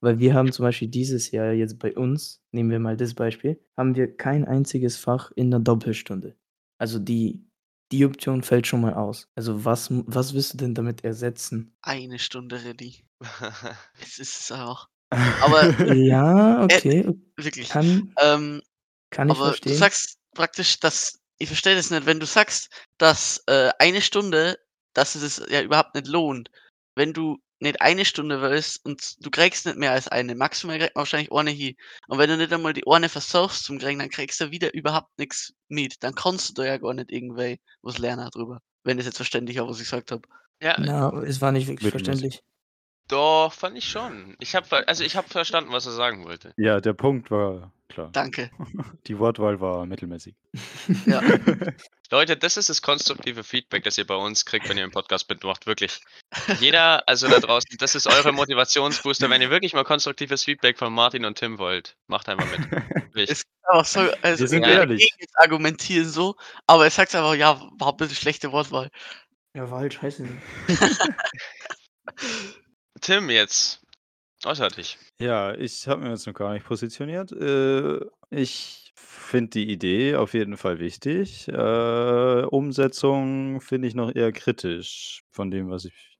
Weil wir haben zum Beispiel dieses Jahr jetzt bei uns, nehmen wir mal das Beispiel, haben wir kein einziges Fach in einer Doppelstunde. Also die, die Option fällt schon mal aus. Also was, was willst du denn damit ersetzen? Eine Stunde ready. Es ist es auch. Aber Ja, okay, wirklich. kann, Ähm, kann ich aber du verstehen. sagst praktisch, dass ich verstehe das nicht, wenn du sagst, dass äh, eine Stunde, dass es es ja überhaupt nicht lohnt. Wenn du nicht eine Stunde willst und du kriegst nicht mehr als eine, maximal kriegt man wahrscheinlich eine hin. Und wenn du nicht einmal die eine versuchst zum kriegen, dann kriegst du wieder überhaupt nichts mit. Dann kannst du da ja gar nicht irgendwie was lernen drüber. Wenn das jetzt verständlich war, was ich gesagt habe. Ja, Na, es war nicht wirklich verständlich. Doch, fand ich schon. Ich habe also ich habe verstanden, was er sagen wollte. Ja, der Punkt war klar. Danke. Die Wortwahl war mittelmäßig. Ja. Leute, das ist das konstruktive Feedback, das ihr bei uns kriegt, wenn ihr einen Podcast mitmacht. Wirklich. Jeder, also da draußen, das ist eure Motivationsbooster. Wenn ihr wirklich mal konstruktives Feedback von Martin und Tim wollt, macht einfach mit. Es aber so, also Wir sind ich ehrlich. jetzt argumentieren so, aber er sagt einfach, ja, war ein bisschen schlechte Wortwahl. Ja, war halt scheiße. Tim jetzt. Äußer dich. Ja, ich habe mir jetzt noch gar nicht positioniert. Äh, ich finde die Idee auf jeden Fall wichtig. Äh, Umsetzung finde ich noch eher kritisch von dem, was ich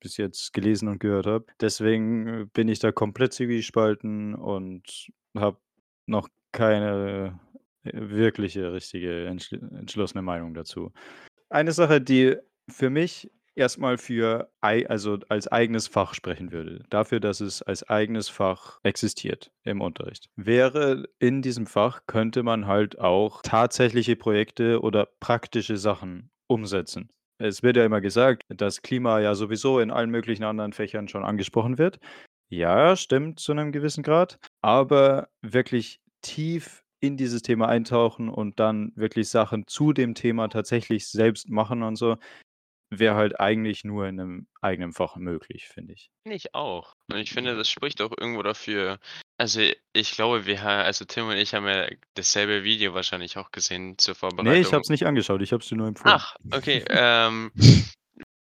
bis jetzt gelesen und gehört habe. Deswegen bin ich da komplett zwiegespalten und habe noch keine äh, wirkliche, richtige, entschl entschlossene Meinung dazu. Eine Sache, die für mich erstmal für also als eigenes Fach sprechen würde, dafür, dass es als eigenes Fach existiert im Unterricht, wäre in diesem Fach könnte man halt auch tatsächliche Projekte oder praktische Sachen umsetzen. Es wird ja immer gesagt, dass Klima ja sowieso in allen möglichen anderen Fächern schon angesprochen wird. Ja, stimmt zu einem gewissen Grad, aber wirklich tief in dieses Thema eintauchen und dann wirklich Sachen zu dem Thema tatsächlich selbst machen und so, wäre halt eigentlich nur in einem eigenen Fach möglich, finde ich. Finde ich auch. Und ich finde, das spricht auch irgendwo dafür. Also ich glaube, wir ha also Tim und ich haben ja dasselbe Video wahrscheinlich auch gesehen zur Vorbereitung. Ne, ich habe es nicht angeschaut, ich habe es dir nur empfohlen. Ach, okay. Ähm,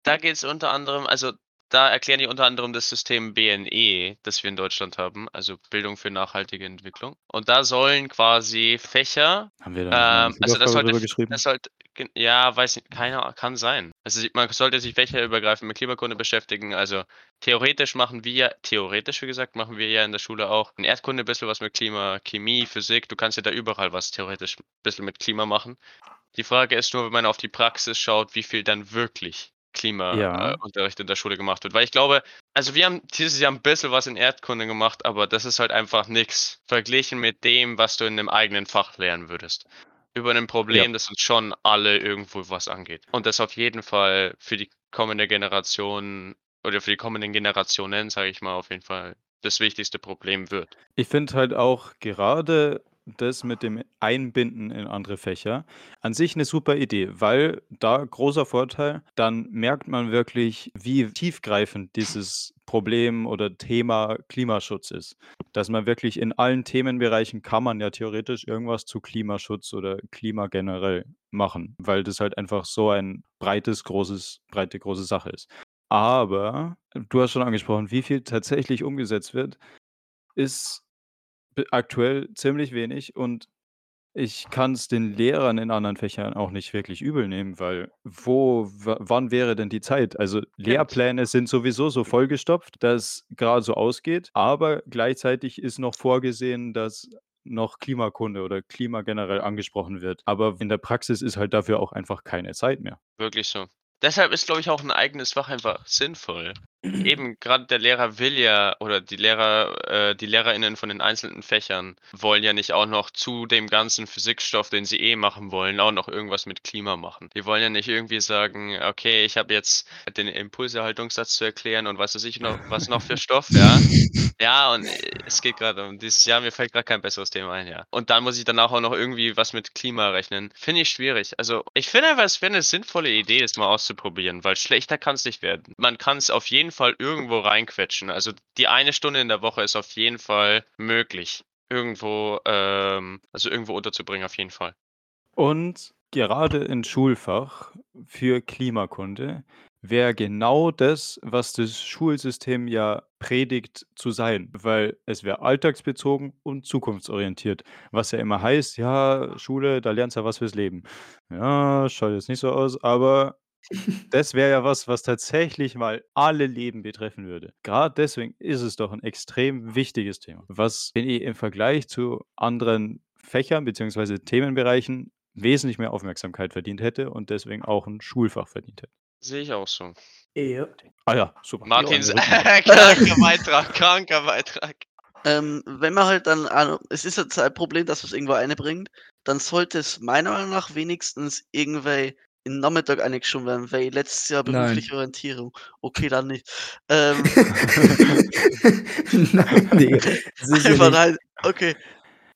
da geht es unter anderem, also da erklären die unter anderem das System BNE, das wir in Deutschland haben, also Bildung für nachhaltige Entwicklung. Und da sollen quasi Fächer, Haben wir da ähm, also das sollte, das sollte, ja, weiß nicht, keiner, kann sein. Also man sollte sich fächerübergreifend mit Klimakunde beschäftigen. Also theoretisch machen wir, theoretisch wie gesagt, machen wir ja in der Schule auch in Erdkunde ein bisschen was mit Klima, Chemie, Physik. Du kannst ja da überall was theoretisch ein bisschen mit Klima machen. Die Frage ist nur, wenn man auf die Praxis schaut, wie viel dann wirklich Klimaunterricht Ja. äh, in der Schule gemacht wird. Weil ich glaube, also wir haben dieses Jahr ein bisschen was in Erdkunde gemacht, aber das ist halt einfach nichts verglichen mit dem, was du in einem eigenen Fach lernen würdest. Über ein Problem, das uns schon alle irgendwo was angeht. Und das auf jeden Fall für die kommende Generation oder für die kommenden Generationen, sage ich mal, auf jeden Fall das wichtigste Problem wird. Ich finde halt auch gerade das mit dem Einbinden in andere Fächer an sich eine super Idee, weil da großer Vorteil, dann merkt man wirklich, wie tiefgreifend dieses Problem oder Thema Klimaschutz ist. Dass man wirklich in allen Themenbereichen kann man ja theoretisch irgendwas zu Klimaschutz oder Klima generell machen, weil das halt einfach so ein breites, großes breite, große Sache ist. Aber du hast schon angesprochen, wie viel tatsächlich umgesetzt wird, ist aktuell ziemlich wenig und ich kann es den Lehrern in anderen Fächern auch nicht wirklich übel nehmen, weil wo wa wann wäre denn die Zeit? Also, Lehrpläne sind sowieso so vollgestopft, dass grad so ausgeht, aber gleichzeitig ist noch vorgesehen, dass noch Klimakunde oder Klima generell angesprochen wird. Aber in der Praxis ist halt dafür auch einfach keine Zeit mehr. Wirklich so. Deshalb ist, glaube ich, auch ein eigenes Fach einfach sinnvoll. Eben gerade der Lehrer will ja oder die Lehrer äh, die LehrerInnen von den einzelnen Fächern wollen ja nicht auch noch zu dem ganzen Physikstoff, den sie eh machen wollen, auch noch irgendwas mit Klima machen. Die wollen ja nicht irgendwie sagen: „Okay, ich habe jetzt den Impulserhaltungssatz zu erklären und was weiß ich noch was noch für Stoff“, ja? Ja, und, äh, es geht gerade um dieses Jahr, mir fällt gerade kein besseres Thema ein, ja. Und dann muss ich danach auch noch irgendwie was mit Klima rechnen. Finde ich schwierig. Also, ich finde einfach, es wäre eine sinnvolle Idee, das mal auszuprobieren, weil schlechter kann es nicht werden. Man kann es auf jeden Fall irgendwo reinquetschen. Also, die eine Stunde in der Woche ist auf jeden Fall möglich, irgendwo, ähm also, irgendwo unterzubringen, auf jeden Fall. Und gerade ein Schulfach für Klimakunde wäre genau das, was das Schulsystem ja predigt zu sein, weil es wäre alltagsbezogen und zukunftsorientiert, was ja immer heißt, ja, Schule, da lernst du ja was fürs Leben. Ja, schaut jetzt nicht so aus, aber das wäre ja was, was tatsächlich mal alle Leben betreffen würde. Gerade deswegen ist es doch ein extrem wichtiges Thema, was, finde ich, im Vergleich zu anderen Fächern beziehungsweise Themenbereichen wesentlich mehr Aufmerksamkeit verdient hätte und deswegen auch ein Schulfach verdient hätte. Sehe ich auch so. Ja. Ah ja, super. Martins Ja, eine kranker Beitrag, kranker Beitrag. Ähm, wenn man halt dann, also, es ist jetzt ein Problem, dass man es irgendwo einbringt, dann sollte es meiner Meinung nach wenigstens irgendwie im Nachmittag eingeschoben werden, weil letztes Jahr Nein. berufliche Orientierung. Okay, dann nicht. Ähm, Nein. Sicher einfach nicht. nein. Okay.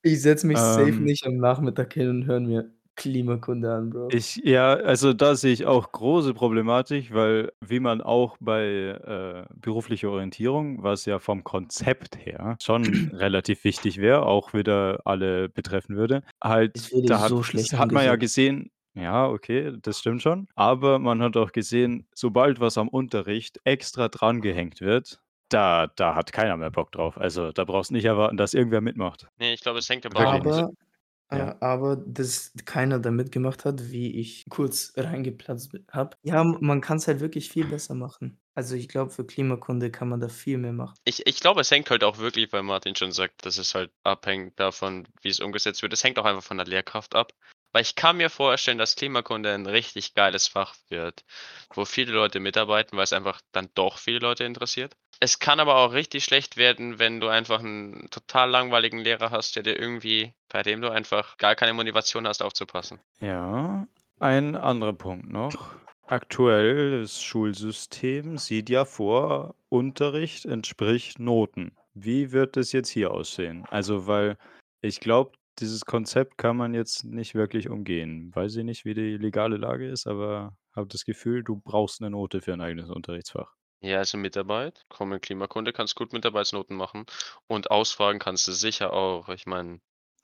Ich setze mich safe Ähm. nicht am Nachmittag hin und höre mir Klimakunde an, Bro. Ich ja, also da sehe ich auch große Problematik, weil wie man auch bei, äh, beruflicher Orientierung, was ja vom Konzept her schon relativ wichtig wäre, auch wieder alle betreffen würde, halt da hat so das schlecht hat man ja gesehen ja, okay, das stimmt schon, aber man hat auch gesehen, sobald was am Unterricht extra drangehängt wird, da da hat keiner mehr Bock drauf. Also, da brauchst nicht erwarten, dass irgendwer mitmacht. Nee, ich glaube, es hängt aber Wirklich auch nicht. Aber, Ja. äh, aber dass keiner da mitgemacht hat, wie ich kurz reingeplatzt habe. Ja, m man kann's halt wirklich viel besser machen. Also, ich glaube, für Klimakunde kann man da viel mehr machen. Ich ich glaube, es hängt halt auch wirklich, weil Martin schon sagt, dass es halt abhängt davon, wie es umgesetzt wird. Es hängt auch einfach von der Lehrkraft ab. Weil ich kann mir vorstellen, dass Klimakunde ein richtig geiles Fach wird, wo viele Leute mitarbeiten, weil es einfach dann doch viele Leute interessiert. Es kann aber auch richtig schlecht werden, wenn du einfach einen total langweiligen Lehrer hast, der dir irgendwie bei dem du einfach gar keine Motivation hast, aufzupassen. Ja, ein anderer Punkt noch. Aktuell das Schulsystem sieht ja vor, Unterricht entspricht Noten. Wie wird das jetzt hier aussehen? Also, weil ich glaube, dieses Konzept kann man jetzt nicht wirklich umgehen. Weiß ich nicht, wie die legale Lage ist, aber habe das Gefühl, du brauchst eine Note für ein eigenes Unterrichtsfach. Ja, also Mitarbeit, Common Klimakunde kannst gut Mitarbeitsnoten machen und Ausfragen kannst du sicher auch. Ich meine,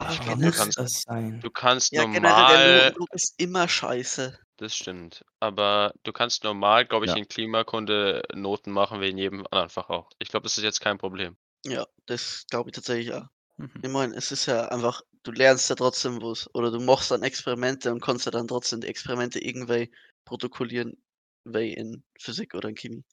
ich Aber glaube, du muss kannst das sein? du kannst Ja, generell der normal ist immer scheiße. das stimmt. Aber du kannst normal, glaube ich, Ja. in Klimakunde Noten machen wie in jedem anderen Fach auch. Ich glaube, das ist jetzt kein Problem. Ja, das glaube ich tatsächlich auch. Mhm. Ich meine, es ist ja einfach, du lernst ja trotzdem was. Oder du machst dann Experimente und kannst ja dann trotzdem die Experimente irgendwie protokollieren, wie in Physik oder in Chemie.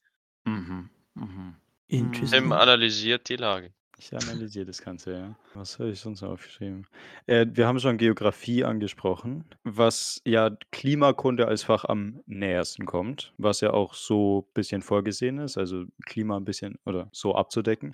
Mhm. Mhm. Tim Interesting. analysiert die Lage. Ich analysiere das Ganze, ja. Was habe ich sonst noch aufgeschrieben? Äh, wir haben schon Geografie angesprochen, was ja Klimakunde als Fach am nähersten kommt, was ja auch so ein bisschen vorgesehen ist, also Klima ein bisschen oder so abzudecken.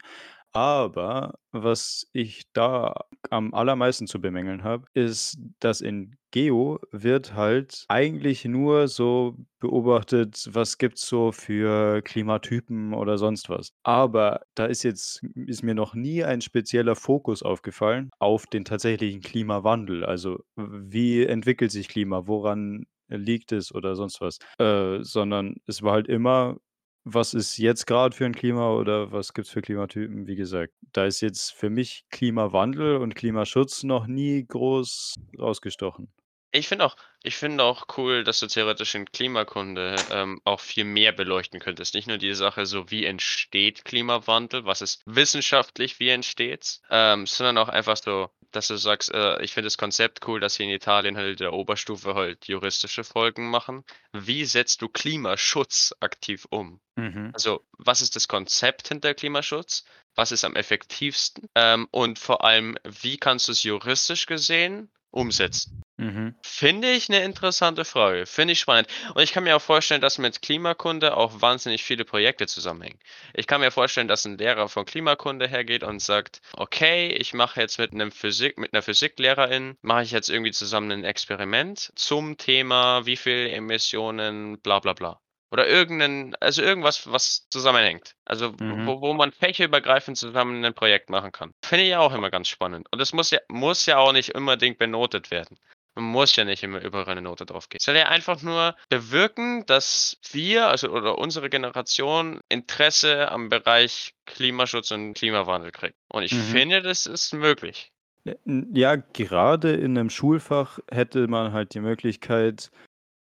Aber was ich da am allermeisten zu bemängeln habe, ist, dass in Geo wird halt eigentlich nur so beobachtet, was gibt's so für Klimatypen oder sonst was. Aber da ist jetzt ist mir noch nie ein spezieller Fokus aufgefallen auf den tatsächlichen Klimawandel. Also, wie entwickelt sich Klima? Woran liegt es oder sonst was? Äh, sondern es war halt immer was ist jetzt gerade für ein Klima oder was gibt's für Klimatypen? Wie gesagt, da ist jetzt für mich Klimawandel und Klimaschutz noch nie groß rausgestochen. Ich finde auch ich finde auch cool, dass du theoretisch in Klimakunde, ähm, auch viel mehr beleuchten könntest. Nicht nur die Sache so, wie entsteht Klimawandel, was ist wissenschaftlich, wie entsteht's, ähm, sondern auch einfach so, dass du sagst, äh, ich finde das Konzept cool, dass sie in Italien halt der Oberstufe halt juristische Folgen machen. Wie setzt du Klimaschutz aktiv um? Mhm. Also, was ist das Konzept hinter Klimaschutz? Was ist am effektivsten? Ähm, und vor allem, wie kannst du es juristisch gesehen umsetzen? Mhm. Finde ich eine interessante Frage. Finde ich spannend. Und ich kann mir auch vorstellen, dass mit Klimakunde auch wahnsinnig viele Projekte zusammenhängen. Ich kann mir vorstellen, dass ein Lehrer von Klimakunde hergeht und sagt: „Okay, ich mache jetzt mit 'nem Physik mit 'ner Physiklehrerin mache ich jetzt irgendwie zusammen ein Experiment zum Thema, wie viel Emissionen bla bla bla.“ Oder irgend also irgendwas, was zusammenhängt. Also, Mhm. wo wo man fächerübergreifend zusammen ein Projekt machen kann. Finde ich ja auch immer ganz spannend. Und es muss ja muss ja auch nicht unbedingt benotet werden. Man muss ja nicht immer überall eine Note drauf geben. Soll ja einfach nur bewirken, dass wir, also oder unsere Generation Interesse am Bereich Klimaschutz und Klimawandel kriegt. Und ich Mhm. finde, das ist möglich. Ja, gerade in 'nem Schulfach hätte man halt die Möglichkeit,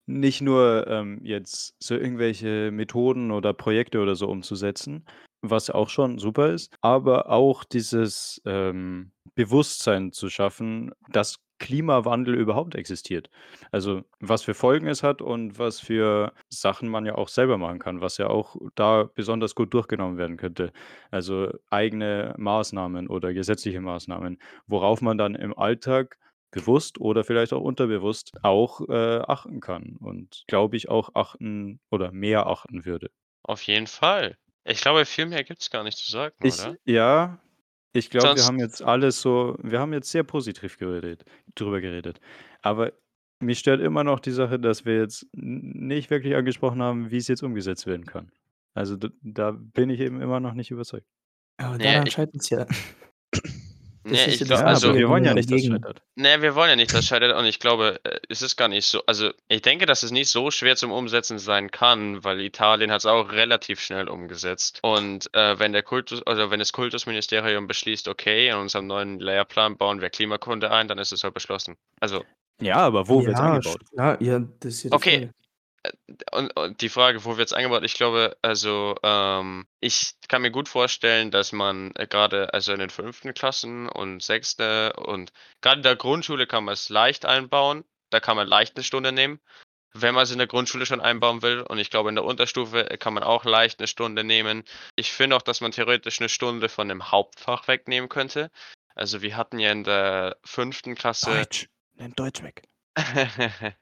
nicht nur, ähm, jetzt so irgendwelche Methoden oder Projekte oder so umzusetzen, was auch schon super ist, aber auch dieses, ähm, Bewusstsein zu schaffen, dass Klimawandel überhaupt existiert. Also, was für Folgen es hat und was für Sachen man ja auch selber machen kann, was ja auch da besonders gut durchgenommen werden könnte. Also, eigene Maßnahmen oder gesetzliche Maßnahmen, worauf man dann im Alltag bewusst oder vielleicht auch unterbewusst auch, äh, achten kann und, glaube ich, auch achten oder mehr achten würde. Auf jeden Fall. Ich glaube, viel mehr gibt's gar nicht zu sagen, Ich oder? ja, ich glaube, wir Sonst haben jetzt alles so wir haben jetzt sehr positiv geredet drüber geredet. Aber mich stört immer noch die Sache, dass wir jetzt n nicht wirklich angesprochen haben, wie's jetzt umgesetzt werden kann. Also, d da bin ich eben immer noch nicht überzeugt. Aber Ne, daran ich scheitert's ja. Das Ne, ist ich ja glau das Ja, also wir wollen ja Problem nicht, dass es scheitert. Ne, wir wollen ja nicht, dass es scheitert und ich glaube, äh, es ist gar nicht so also, ich denke, dass es nicht so schwer zum Umsetzen sein kann, weil Italien hat's auch relativ schnell umgesetzt. Und, äh, wenn der Kultus also, wenn das Kultusministerium beschließt: „Okay, in unserem neuen Lehrplan bauen wir Klimakunde ein“, dann ist es halt beschlossen. Also Ja, aber wo Ja, eingebaut? sch klar, ja, das ist ja Okay, Frage. Und und die Frage, wo wird's eingebaut? Ich glaube, also, ähm, ich kann mir gut vorstellen, dass man, äh, grade also, in den 5. Klassen und 6. und grade in der Grundschule kann man's leicht einbauen. Da kann man leicht 'ne Stunde nehmen, wenn man's in der Grundschule schon einbauen will. Und ich glaube, in der Unterstufe, äh, kann man auch leicht 'ne Stunde nehmen. Ich finde auch, dass man theoretisch 'ne Stunde von dem Hauptfach wegnehmen könnte. Also, wir hatten ja in der 5. Klasse Deutsch, nimm Deutsch weg.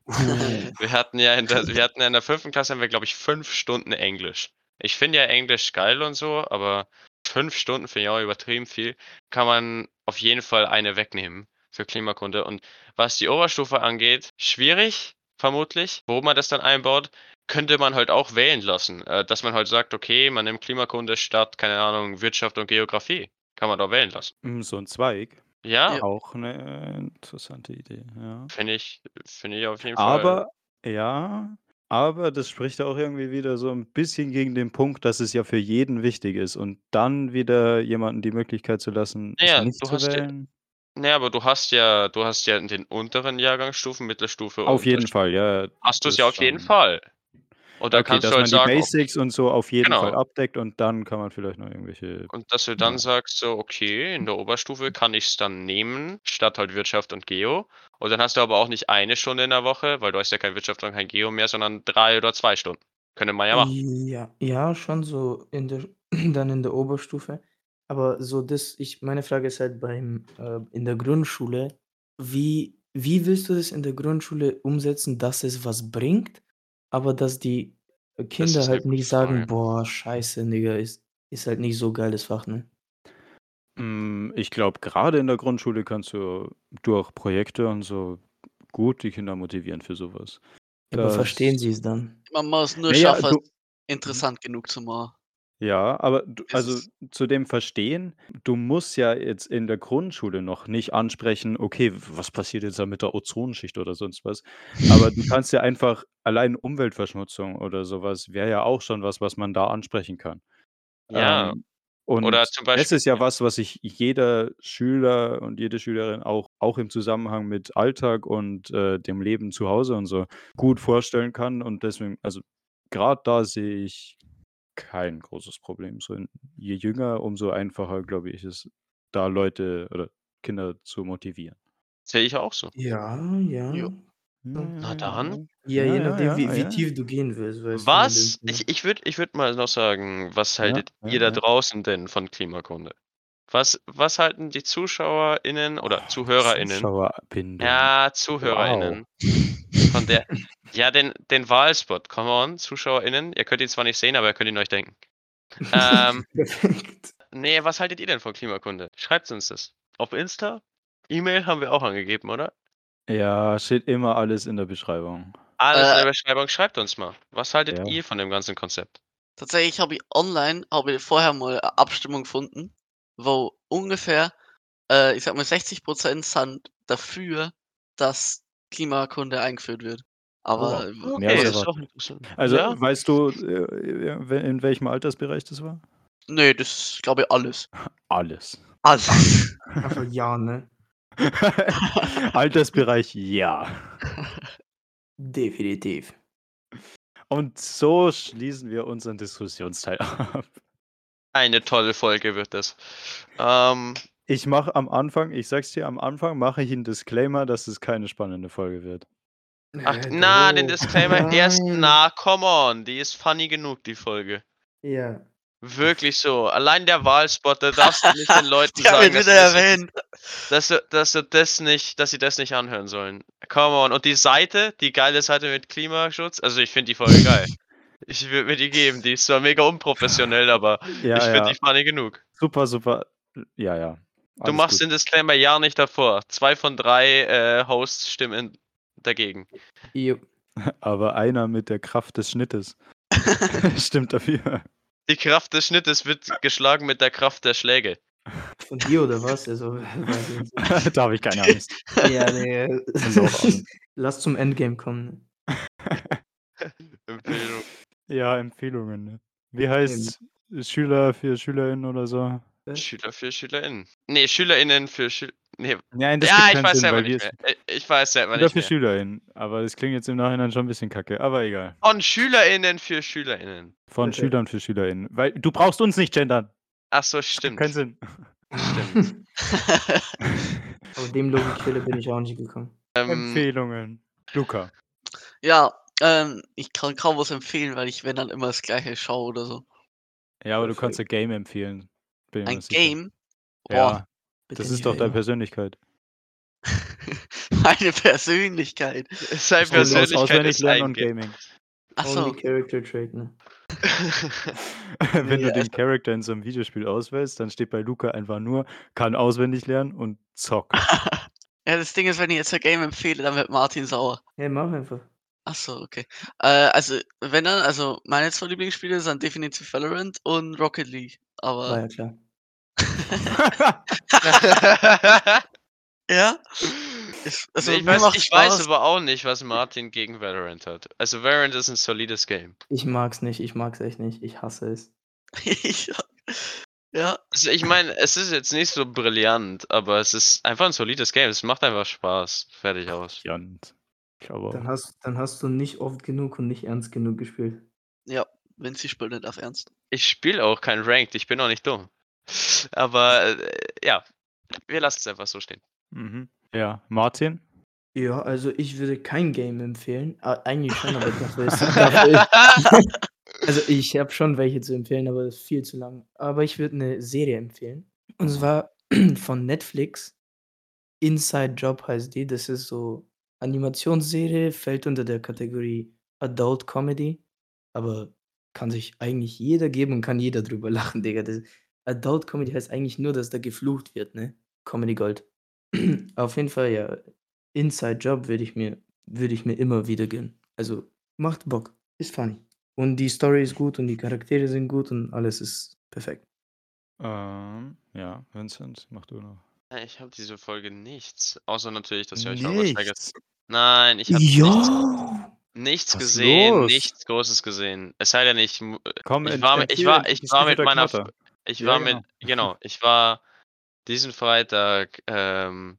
Wir hatten ja in der wir hatten in der 5. Klasse haben wir, glaube ich, 5 Stunden Englisch. Ich finde ja Englisch geil und so, aber 5 Stunden finde ich auch übertrieben viel. Kann man auf jeden Fall eine wegnehmen für Klimakunde. Und was die Oberstufe angeht, schwierig, vermutlich, wo man das dann einbaut, könnte man halt auch wählen lassen, äh, dass man halt sagt: „Okay, man nimmt Klimakunde statt, keine Ahnung, Wirtschaft und Geografie.“ Kann man doch wählen lassen. Hm, so 'n Zweig? Ja. Ja. Auch 'ne interessante Idee, ja. Finde ich finde ich auf jeden Fall Aber ja, aber das spricht auch irgendwie wieder so 'n bisschen gegen den Punkt, dass es ja für jeden wichtig ist und dann wieder jemanden die Möglichkeit zu lassen, Na es ja, nicht du zu hast ja wählen. ne, aber du hast ja du hast ja in den unteren Jahrgangsstufen, Mittelstufe Auf und jeden Fall, ja, hast du's das ja auf jeden. Fall. Und da Okay, kannst dass du halt man die sagen, ok Basics und so auf jeden Fall Genau. abdeckt und dann kann man vielleicht noch irgendwelche Und dass du dann ja. sagst so: „Okay, in der Oberstufe kann ich's dann nehmen, statt halt Wirtschaft und Geo.“ Und dann hast du aber auch nicht 1 Stunde in der Woche, weil du hast ja kein Wirtschaft und kein Geo mehr, sondern 3 oder 2 Stunden. Könnte man ja machen. Ja, ja, schon so in der dann in der Oberstufe. Aber so das ich meine Frage ist halt beim äh, in der Grundschule, wie wie willst du das in der Grundschule umsetzen, dass es was bringt, aber dass die, Das Kinder ist 'ne halt gute nicht sagen: Frage. „Boah, scheiße, Digga, ist ist halt nicht so geiles Fach“, ne? Hm, ich glaube, grade in der Grundschule kannst du durch Projekte und so gut die Kinder motivieren für so was. Ja, aber verstehen Das sie es dann? Man muss nur ja, schaffen, du es mhm. interessant genug zu machen. Ja, aber du Ist also, es zu dem Verstehen, du musst ja jetzt in der Grundschule noch nicht ansprechen: „Okay, was passiert jetzt da mit der Ozonschicht“ oder sonst was. Aber du kannst ja einfach allein Umweltverschmutzung oder so was wäre ja auch schon was, was man da ansprechen kann. Ja, Ähm, oder und zum das Beispiel ist ja was, was sich jeder Schüler und jede Schülerin auch auch im Zusammenhang mit Alltag und, äh, dem Leben zu Hause und so gut vorstellen kann und deswegen also, grad da sehe ich kein großes Problem. So in je jünger, umso einfacher, glaube ich, ist da Leute oder Kinder zu motivieren. Sehe ich auch so. Ja, ja. Ja. Ja, Hm. Na dann. ja, je Ja, nachdem, ja, wie ja, wie ja. tief du gehen willst, weißt du, in dem Was Thema. ich ich würde ich würde mal noch sagen, was Ja, haltet ja, ihr da ja. draußen denn von Klimakunde? Was was halten die ZuschauerInnen oder Oh, ZuhörerInnen Zuschauerbindung. ja, Wow. ZuhörerInnen von der ja, den den Wahlspot, come on, ZuschauerInnen. Ihr könnt ihn zwar nicht sehen, aber ihr könnt ihn euch denken. Ähm Perfekt. ne, was haltet ihr denn von Klimakunde? Schreibt uns das. Auf Insta? E-Mail haben wir auch angegeben, oder? Ja, steht immer alles in der Beschreibung. Alles in Äh der Beschreibung. Schreibt uns mal. Was haltet Ja. ihr von dem ganzen Konzept? Tatsächlich habe ich online habe ich vorher mal a Abstimmung gefunden, wo ungefähr, äh, ich sage mal 60 % sind dafür, dass Klimakunde eingeführt wird. Oh Aber mehr Okay, das ist auch interessant. Also, Ja. weißt du, äh, äh, in welchem Altersbereich das war? Ne, das glaube ich alles. Alles. Alles. Einfach ja, ne? Altersbereich ja. Definitiv. Und so schließen wir unseren Diskussionsteil ab. Eine tolle Folge wird das. Ähm, Ich mache am Anfang, ich sag's dir, am Anfang mache ich einen Disclaimer, dass es keine spannende Folge wird. Ach, Äh, na, den. Disclaimer erst. Na, come on. Die ist funny genug, die Folge. Ja. Wirklich so. Allein der Wahlspot, da darfst du nicht den Leuten sagen, dass, wieder sie das, erwähnt. dass, sie- dass, sie das nicht, dass sie das nicht anhören sollen. Come on. Und die Seite, die geile Seite mit Klimaschutz, also ich finde die Folge geil. Ich würde mir die geben. Die ist zwar mega unprofessionell, aber Ja, ich finde ja. die funny genug. Super, super. Ja, ja. Du Alles machst gut. den Disclaimer ja nicht davor. Zwei von drei äh, Hosts stimmen dagegen. Jo. Aber einer mit der Kraft des Schnittes stimmt dafür. Die Kraft des Schnittes wird geschlagen mit der Kraft der Schläge. Von dir oder was? Also, da habe ich keine Angst. ja, nee. Lass zum Endgame kommen. Empfehlung. Ja, Empfehlungen. Ne? Wie heißt Schüler für SchülerInnen oder so? Schüler für SchülerInnen. Nee, SchülerInnen für Schüler. Nee, Nein, das ja, gibt ich weiß Sinn, selber weil wir nicht mehr. Ich- weiß selber nicht für mehr. SchülerInnen. Aber das klingt jetzt im Nachhinein schon ein bisschen kacke. Aber egal. Von SchülerInnen für SchülerInnen. Von Okay. Schülern für SchülerInnen. Weil du brauchst uns nicht gendern. Ach so, stimmt. Keinen Sinn. Stimmt. Aber dem Logikfehler bin ich auch nicht gekommen. ähm, Empfehlungen. Luca. ja, ähm, ich kann kaum was empfehlen, weil ich, wenn dann immer das gleiche schaue oder so. Ja, aber du kannst ein Game empfehlen. Ein. Game? Boah, Ja, das ist doch deine. Persönlichkeit. meine Persönlichkeit. Seine Persönlichkeit auswendig ist lernen ein und. Gaming. Achso, Only Character Trait, ne? Wenn Ja, du den also- Charakter in so einem Videospiel auswählst, dann steht bei Luca einfach nur, kann auswendig lernen und zockt. ja, das Ding ist, wenn ich jetzt ein Game empfehle, dann wird Martin sauer. Hey, mach einfach. Achso, okay. Äh, also, wenn dann, also meine zwei Lieblingsspiele sind definitiv Valorant und Rocket League. Aber, ja klar. ja? Ich, also, Nee, ich weiß, ich weiß aber auch nicht, was Martin gegen Valorant hat. Also Valorant ist ein solides Game. Ich mag's nicht, ich mag's echt nicht. Ich hasse es. Ich- ja, Also ich meine, es ist jetzt nicht so brillant, aber es ist einfach ein solides Game. Es macht einfach Spaß. Fertig aus. Glaube Dann hast, dann hast du nicht oft genug und nicht ernst genug gespielt. wenn sie spielt, nicht auf Ernst. Ich spiele auch kein Ranked, ich bin auch nicht dumm. Aber äh, ja, wir lassen es einfach so stehen. Mhm. Ja, Martin? Ja, also ich würde kein Game empfehlen. Ah, eigentlich schon, aber dafür ist, dafür ist Also ich habe schon welche zu empfehlen, aber das ist viel zu lang. Aber ich würde eine Serie empfehlen. Und zwar von Netflix. Inside Job heißt die. Das ist so Animationsserie, fällt unter der Kategorie Adult Comedy. Aber kann sich eigentlich jeder geben und kann jeder drüber lachen, Digga. Das, Adult Comedy heißt eigentlich nur, dass da geflucht wird, ne? Comedy Gold. Auf jeden Fall, ja. Inside Job würde ich mir, würde ich mir immer wieder gönnen. Also macht Bock. Ist funny. Und die Story ist gut und die Charaktere sind gut und alles ist perfekt. Ähm, ja, Vincent, mach du noch. Ja, Ich habe diese Folge nichts. Außer natürlich, dass ihr euch noch was vergessen. Nein, ich habe nichts, Ja! nichts gesehen, los? nichts Großes gesehen. Es sei denn, ich, Komm, ich war, mit- ich war, ich war mit meiner, Knatter. Ich Ja, war genau. mit, genau, ich war diesen Freitag ähm,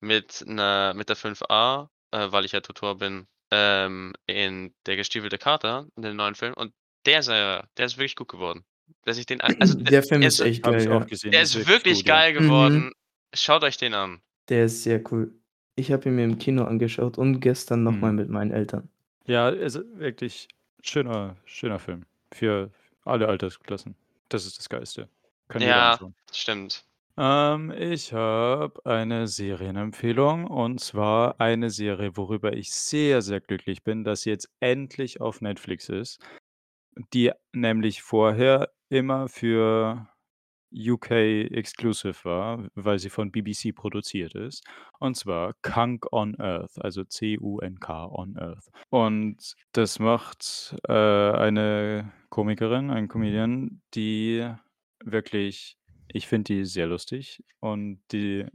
mit einer, mit der 5a, äh, weil ich ja Tutor bin, ähm, in der gestiefelte Kater, in den neuen Film, und der ist, äh, der ist wirklich gut geworden. Dass ich den, also der, Der Film ist ist, echt Hab geil. ich Ja. auch gesehen. der ist wirklich gut, ja. geil Mhm. geworden. Schaut euch den an. Der ist sehr cool. Ich habe ihn mir im Kino angeschaut und gestern nochmal Mhm. mit meinen Eltern. Ja, also wirklich schöner, schöner Film. Für alle Altersklassen. Das ist das Geilste. Jeder Ja. anschauen. Stimmt. Ähm, ich habe eine Serienempfehlung und zwar eine Serie, worüber ich sehr, sehr glücklich bin, dass sie jetzt endlich auf Netflix ist, die nämlich vorher immer für UK exclusive war, weil sie von BBC produziert ist. Und zwar Kunk on Earth, also C-U-N-K on Earth. Und das macht äh, eine Komikerin, ein Comedian, die wirklich, ich finde die sehr lustig und die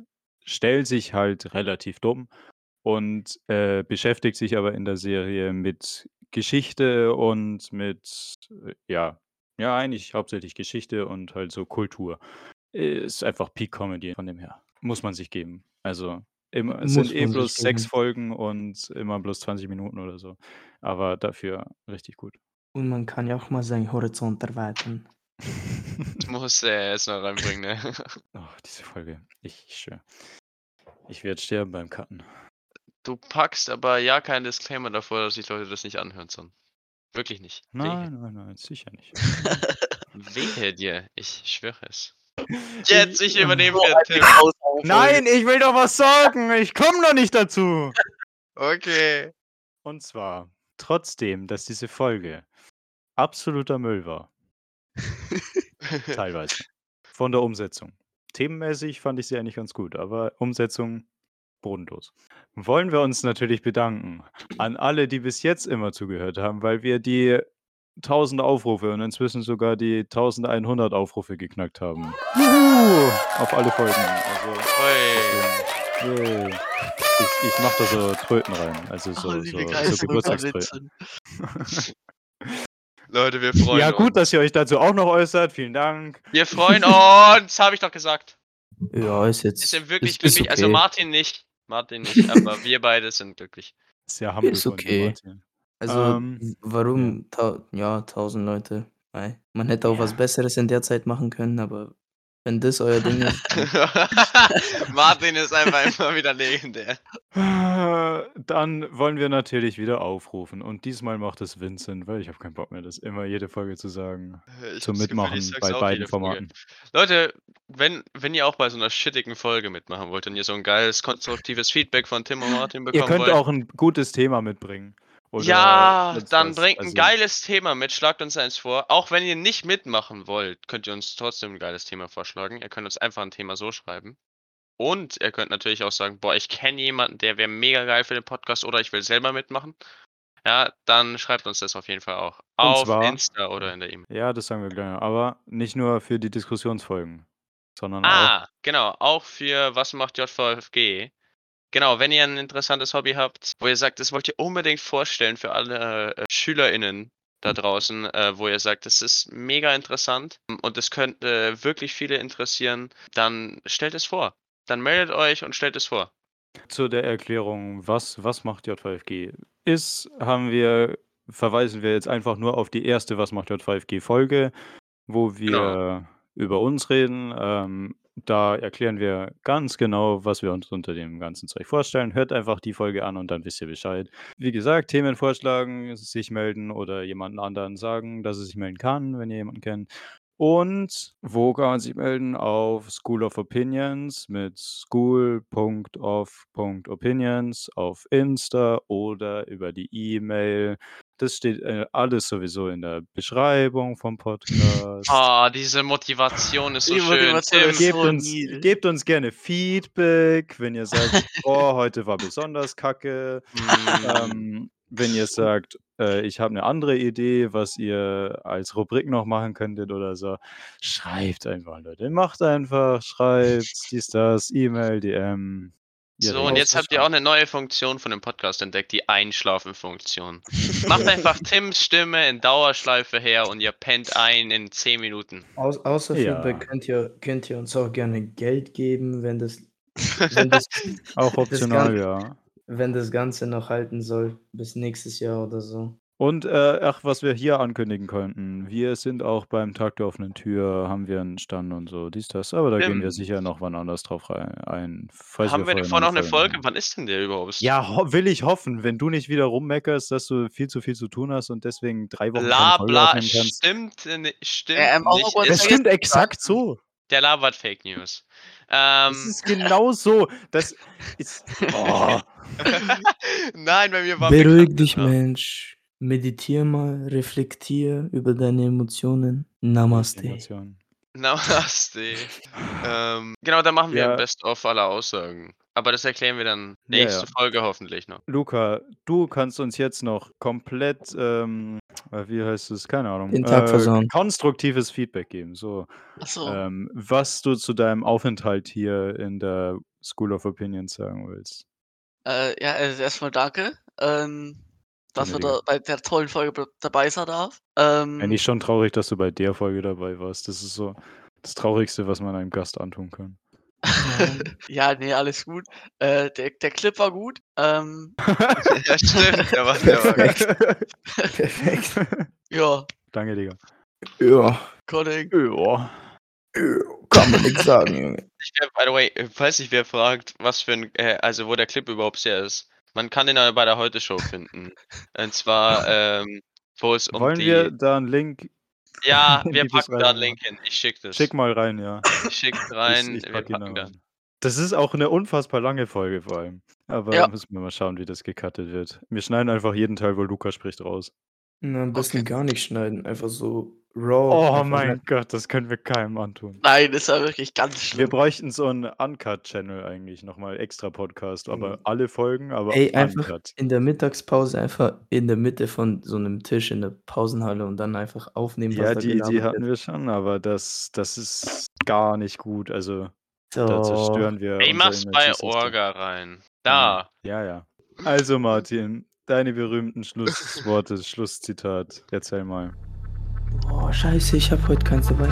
stellt sich halt relativ dumm und äh, beschäftigt sich aber in der Serie mit Geschichte und mit, äh, ja, ja, eigentlich hauptsächlich Geschichte und halt so Kultur. Ist einfach Peak Comedy von dem her. Muss man sich geben. Also, immer es Muss sind eh man sich bloß 6 geben. Folgen und immer bloß 20 Minuten oder so. Aber dafür richtig gut. Und man kann ja auch mal seinen Horizont erweitern. Das muss er jetzt noch reinbringen, ne? Oh, diese Folge. Ich ich schwöre. Ich werde sterben beim Cutten. Du packst aber ja keinen Disclaimer davor, dass sich Leute das nicht anhören sollen. Wirklich nicht. Wehe. Nein, nein, nein, sicher nicht. Wehe dir, ich schwöre es. Jetzt, ich übernehme grausame Folge. Nein, ich will doch was sagen. Ich komme noch nicht dazu. Okay. Und zwar, trotzdem, dass diese Folge absoluter Müll war, teilweise, von der Umsetzung. Themenmäßig fand ich sie eigentlich ganz gut, aber Umsetzung bodenlos. Wollen wir uns natürlich bedanken an alle, die bis jetzt immer zugehört haben, weil wir die 1000 Aufrufe und inzwischen sogar die 1100 Aufrufe geknackt haben. Juhu! Auf alle Folgen. Also, Ui. deswegen, yay. Ich, ich mach da so Tröten rein, also Oh, so, die so, so Geburtstagströten. Leute, wir freuen Ja, gut, uns. dass ihr euch dazu auch noch äußert. Vielen Dank. Wir freuen uns, habe ich doch gesagt. Ja, ist jetzt. Wir sind wirklich ist, ist glücklich. Also okay. Martin nicht. Martin nicht, aber wir beide sind glücklich. Ist von dir, okay. Martin. Also, Ähm, warum? Tau ja, tausend Leute. Man hätte auch was Ja. Besseres in der Zeit machen können, aber wenn das euer Ding ist. Martin ist einfach immer wieder legendär. Dann wollen wir natürlich wieder aufrufen. Und diesmal macht es Vincent, weil ich habe keinen Bock mehr, das immer jede Folge zu sagen. Ich Zum Gefühl, Mitmachen sag's bei beiden. Formaten. Leute, wenn, wenn ihr auch bei so einer shittigen Folge mitmachen wollt und ihr so ein geiles, konstruktives Feedback von Tim und Martin Ihr bekommen könnt wollt. auch ein gutes Thema mitbringen. Ja, dann was. bringt ein Also, geiles Thema mit, schlagt uns eins vor. Auch wenn ihr nicht mitmachen wollt, könnt ihr uns trotzdem ein geiles Thema vorschlagen. Ihr könnt uns einfach ein Thema so schreiben. Und ihr könnt natürlich auch sagen, boah, ich kenne jemanden, der wäre mega geil für den Podcast oder ich will selber mitmachen. Ja, dann schreibt uns das auf jeden Fall auch. Und Auf zwar- Insta oder in der E-Mail. Ja, das sagen wir noch. Aber nicht nur für die Diskussionsfolgen, sondern auch. Ah, genau, auch für Was macht JVFG? Genau, wenn ihr ein interessantes Hobby habt, wo ihr sagt, das wollt ihr unbedingt vorstellen für alle äh, SchülerInnen da draußen, äh, wo ihr sagt, das ist mega interessant und es könnte wirklich viele interessieren, dann stellt es vor. Dann meldet euch und stellt es vor. Zu der Erklärung, was, was macht JVFG? Ist, haben wir, verweisen wir jetzt einfach nur auf die erste Was macht JVFG Folge, wo wir Genau. über uns reden. Ähm, da erklären wir ganz genau, was wir uns unter dem ganzen Zeug vorstellen. Hört einfach die Folge an und dann wisst ihr Bescheid. Wie gesagt, Themen vorschlagen, sich melden oder jemanden anderen sagen, dass er sich melden kann, wenn ihr jemanden kennt. Und wo kann man sich melden? Auf School of Opinions mit school.of.opinions auf Insta oder über die E-Mail. Das steht äh, alles sowieso in der Beschreibung vom Podcast. Ah, diese Motivation ist so Die schön. Motivation Gebt so uns, gebt uns gerne Feedback, wenn ihr sagt, oh, heute war besonders kacke. mm, Ähm, wenn ihr sagt, äh, ich habe eine andere Idee, was ihr als Rubrik noch machen könntet oder so, schreibt einfach, Leute. Macht einfach, schreibt, dies, das, E-Mail, DM. So, und jetzt habt ihr auch eine neue Funktion von dem Podcast entdeckt, die Einschlafen-Funktion. Macht einfach Tims Stimme in Dauerschleife her und ihr pennt ein in 10 Minuten. Aus, außer Ja. Feedback könnt ihr, könnt ihr uns auch gerne Geld geben, wenn das, wenn das, Auch optional, Ganze- ja. Wenn das Ganze noch halten soll, bis nächstes Jahr oder so. Und äh, ach, was wir hier ankündigen könnten. Wir sind auch beim Tag der offenen Tür, haben wir einen Stand und so, dies, das. Aber da gehen wir sicher noch wann anders drauf rein, ein. Falls Haben wir vorher davor noch eine Folge? machen. Wann ist denn der überhaupt? Ja, will ich hoffen, wenn du nicht wieder rummeckerst, dass du viel zu viel zu tun hast und deswegen drei Wochen Bla keine Folge bla, aufnehmen kannst. stimmt, äh, ne- stimmt ähm, auch nicht. vergessen- stimmt exakt so. Der labert Fake News. Das Ähm, ist genau so. Das ist. Oh. Nein, bei mir war Beruhig bekannt, dich, ja. Mensch. Meditier mal, reflektier über deine Emotionen. Namaste. Emotionen. Namaste. ähm, genau, da machen wir Ja. ein Best-of aller Aussagen. Aber das erklären wir dann Ja, nächste ja. Folge hoffentlich noch. Luca, du kannst uns jetzt noch komplett, ähm, äh, wie heißt es, keine Ahnung, versauen. konstruktives Feedback geben. So, Achso. ähm, was du zu deinem Aufenthalt hier in der School of Opinions sagen willst. Äh, ja, also erstmal danke, ähm, dass wir da bei der tollen Folge be- dabei sein darf. Ähm, Eigentlich schon traurig, dass du bei der Folge dabei warst. Das ist so das Traurigste, was man einem Gast antun kann. Ja, nee, alles gut. Äh, der, der Clip war gut. Ähm, ja, stimmt. Der war, der war Perfekt. Perfekt. ja, Danke, Digga. Ja. Kollege. Ja. Kann man nichts sagen, Junge. Ich wär, by the way, falls sich wer fragt, was für ein, äh, also wo der Clip überhaupt her ist. Man kann ihn aber bei der Heute-Show finden. Und zwar, ähm, wo es um Wollen die. wir da einen Link? Ja, wir packen da einen Link hin. Ich schick das. Schick mal rein, ja. Ich schick's Ich, rein. ich wir pack ihn packen da. Das ist auch eine unfassbar lange Folge vor allem. Aber Ja. müssen wir mal schauen, wie das gecuttet wird. Wir schneiden einfach jeden Teil, wo Luca spricht, raus. Na, am besten Okay. gar nicht schneiden. Einfach so raw. Oh mein rein. Gott, das können wir keinem antun. Nein, das war wirklich ganz Wir schlimm. bräuchten so einen Uncut-Channel eigentlich, nochmal extra Podcast, aber Mhm. alle Folgen, aber Ey, einfach uncut. in der Mittagspause einfach in der Mitte von so einem Tisch in der Pausenhalle und dann einfach aufnehmen, was Ja, da die, die gelabert hatten wir schon, aber das, das ist gar nicht gut. Also da Doch. zerstören wir unser mach's bei. Orga rein. Da. Ja, ja. Also Martin, deine berühmten Schlussworte, Schlusszitat. Erzähl mal. Boah, scheiße, ich hab heute keins dabei.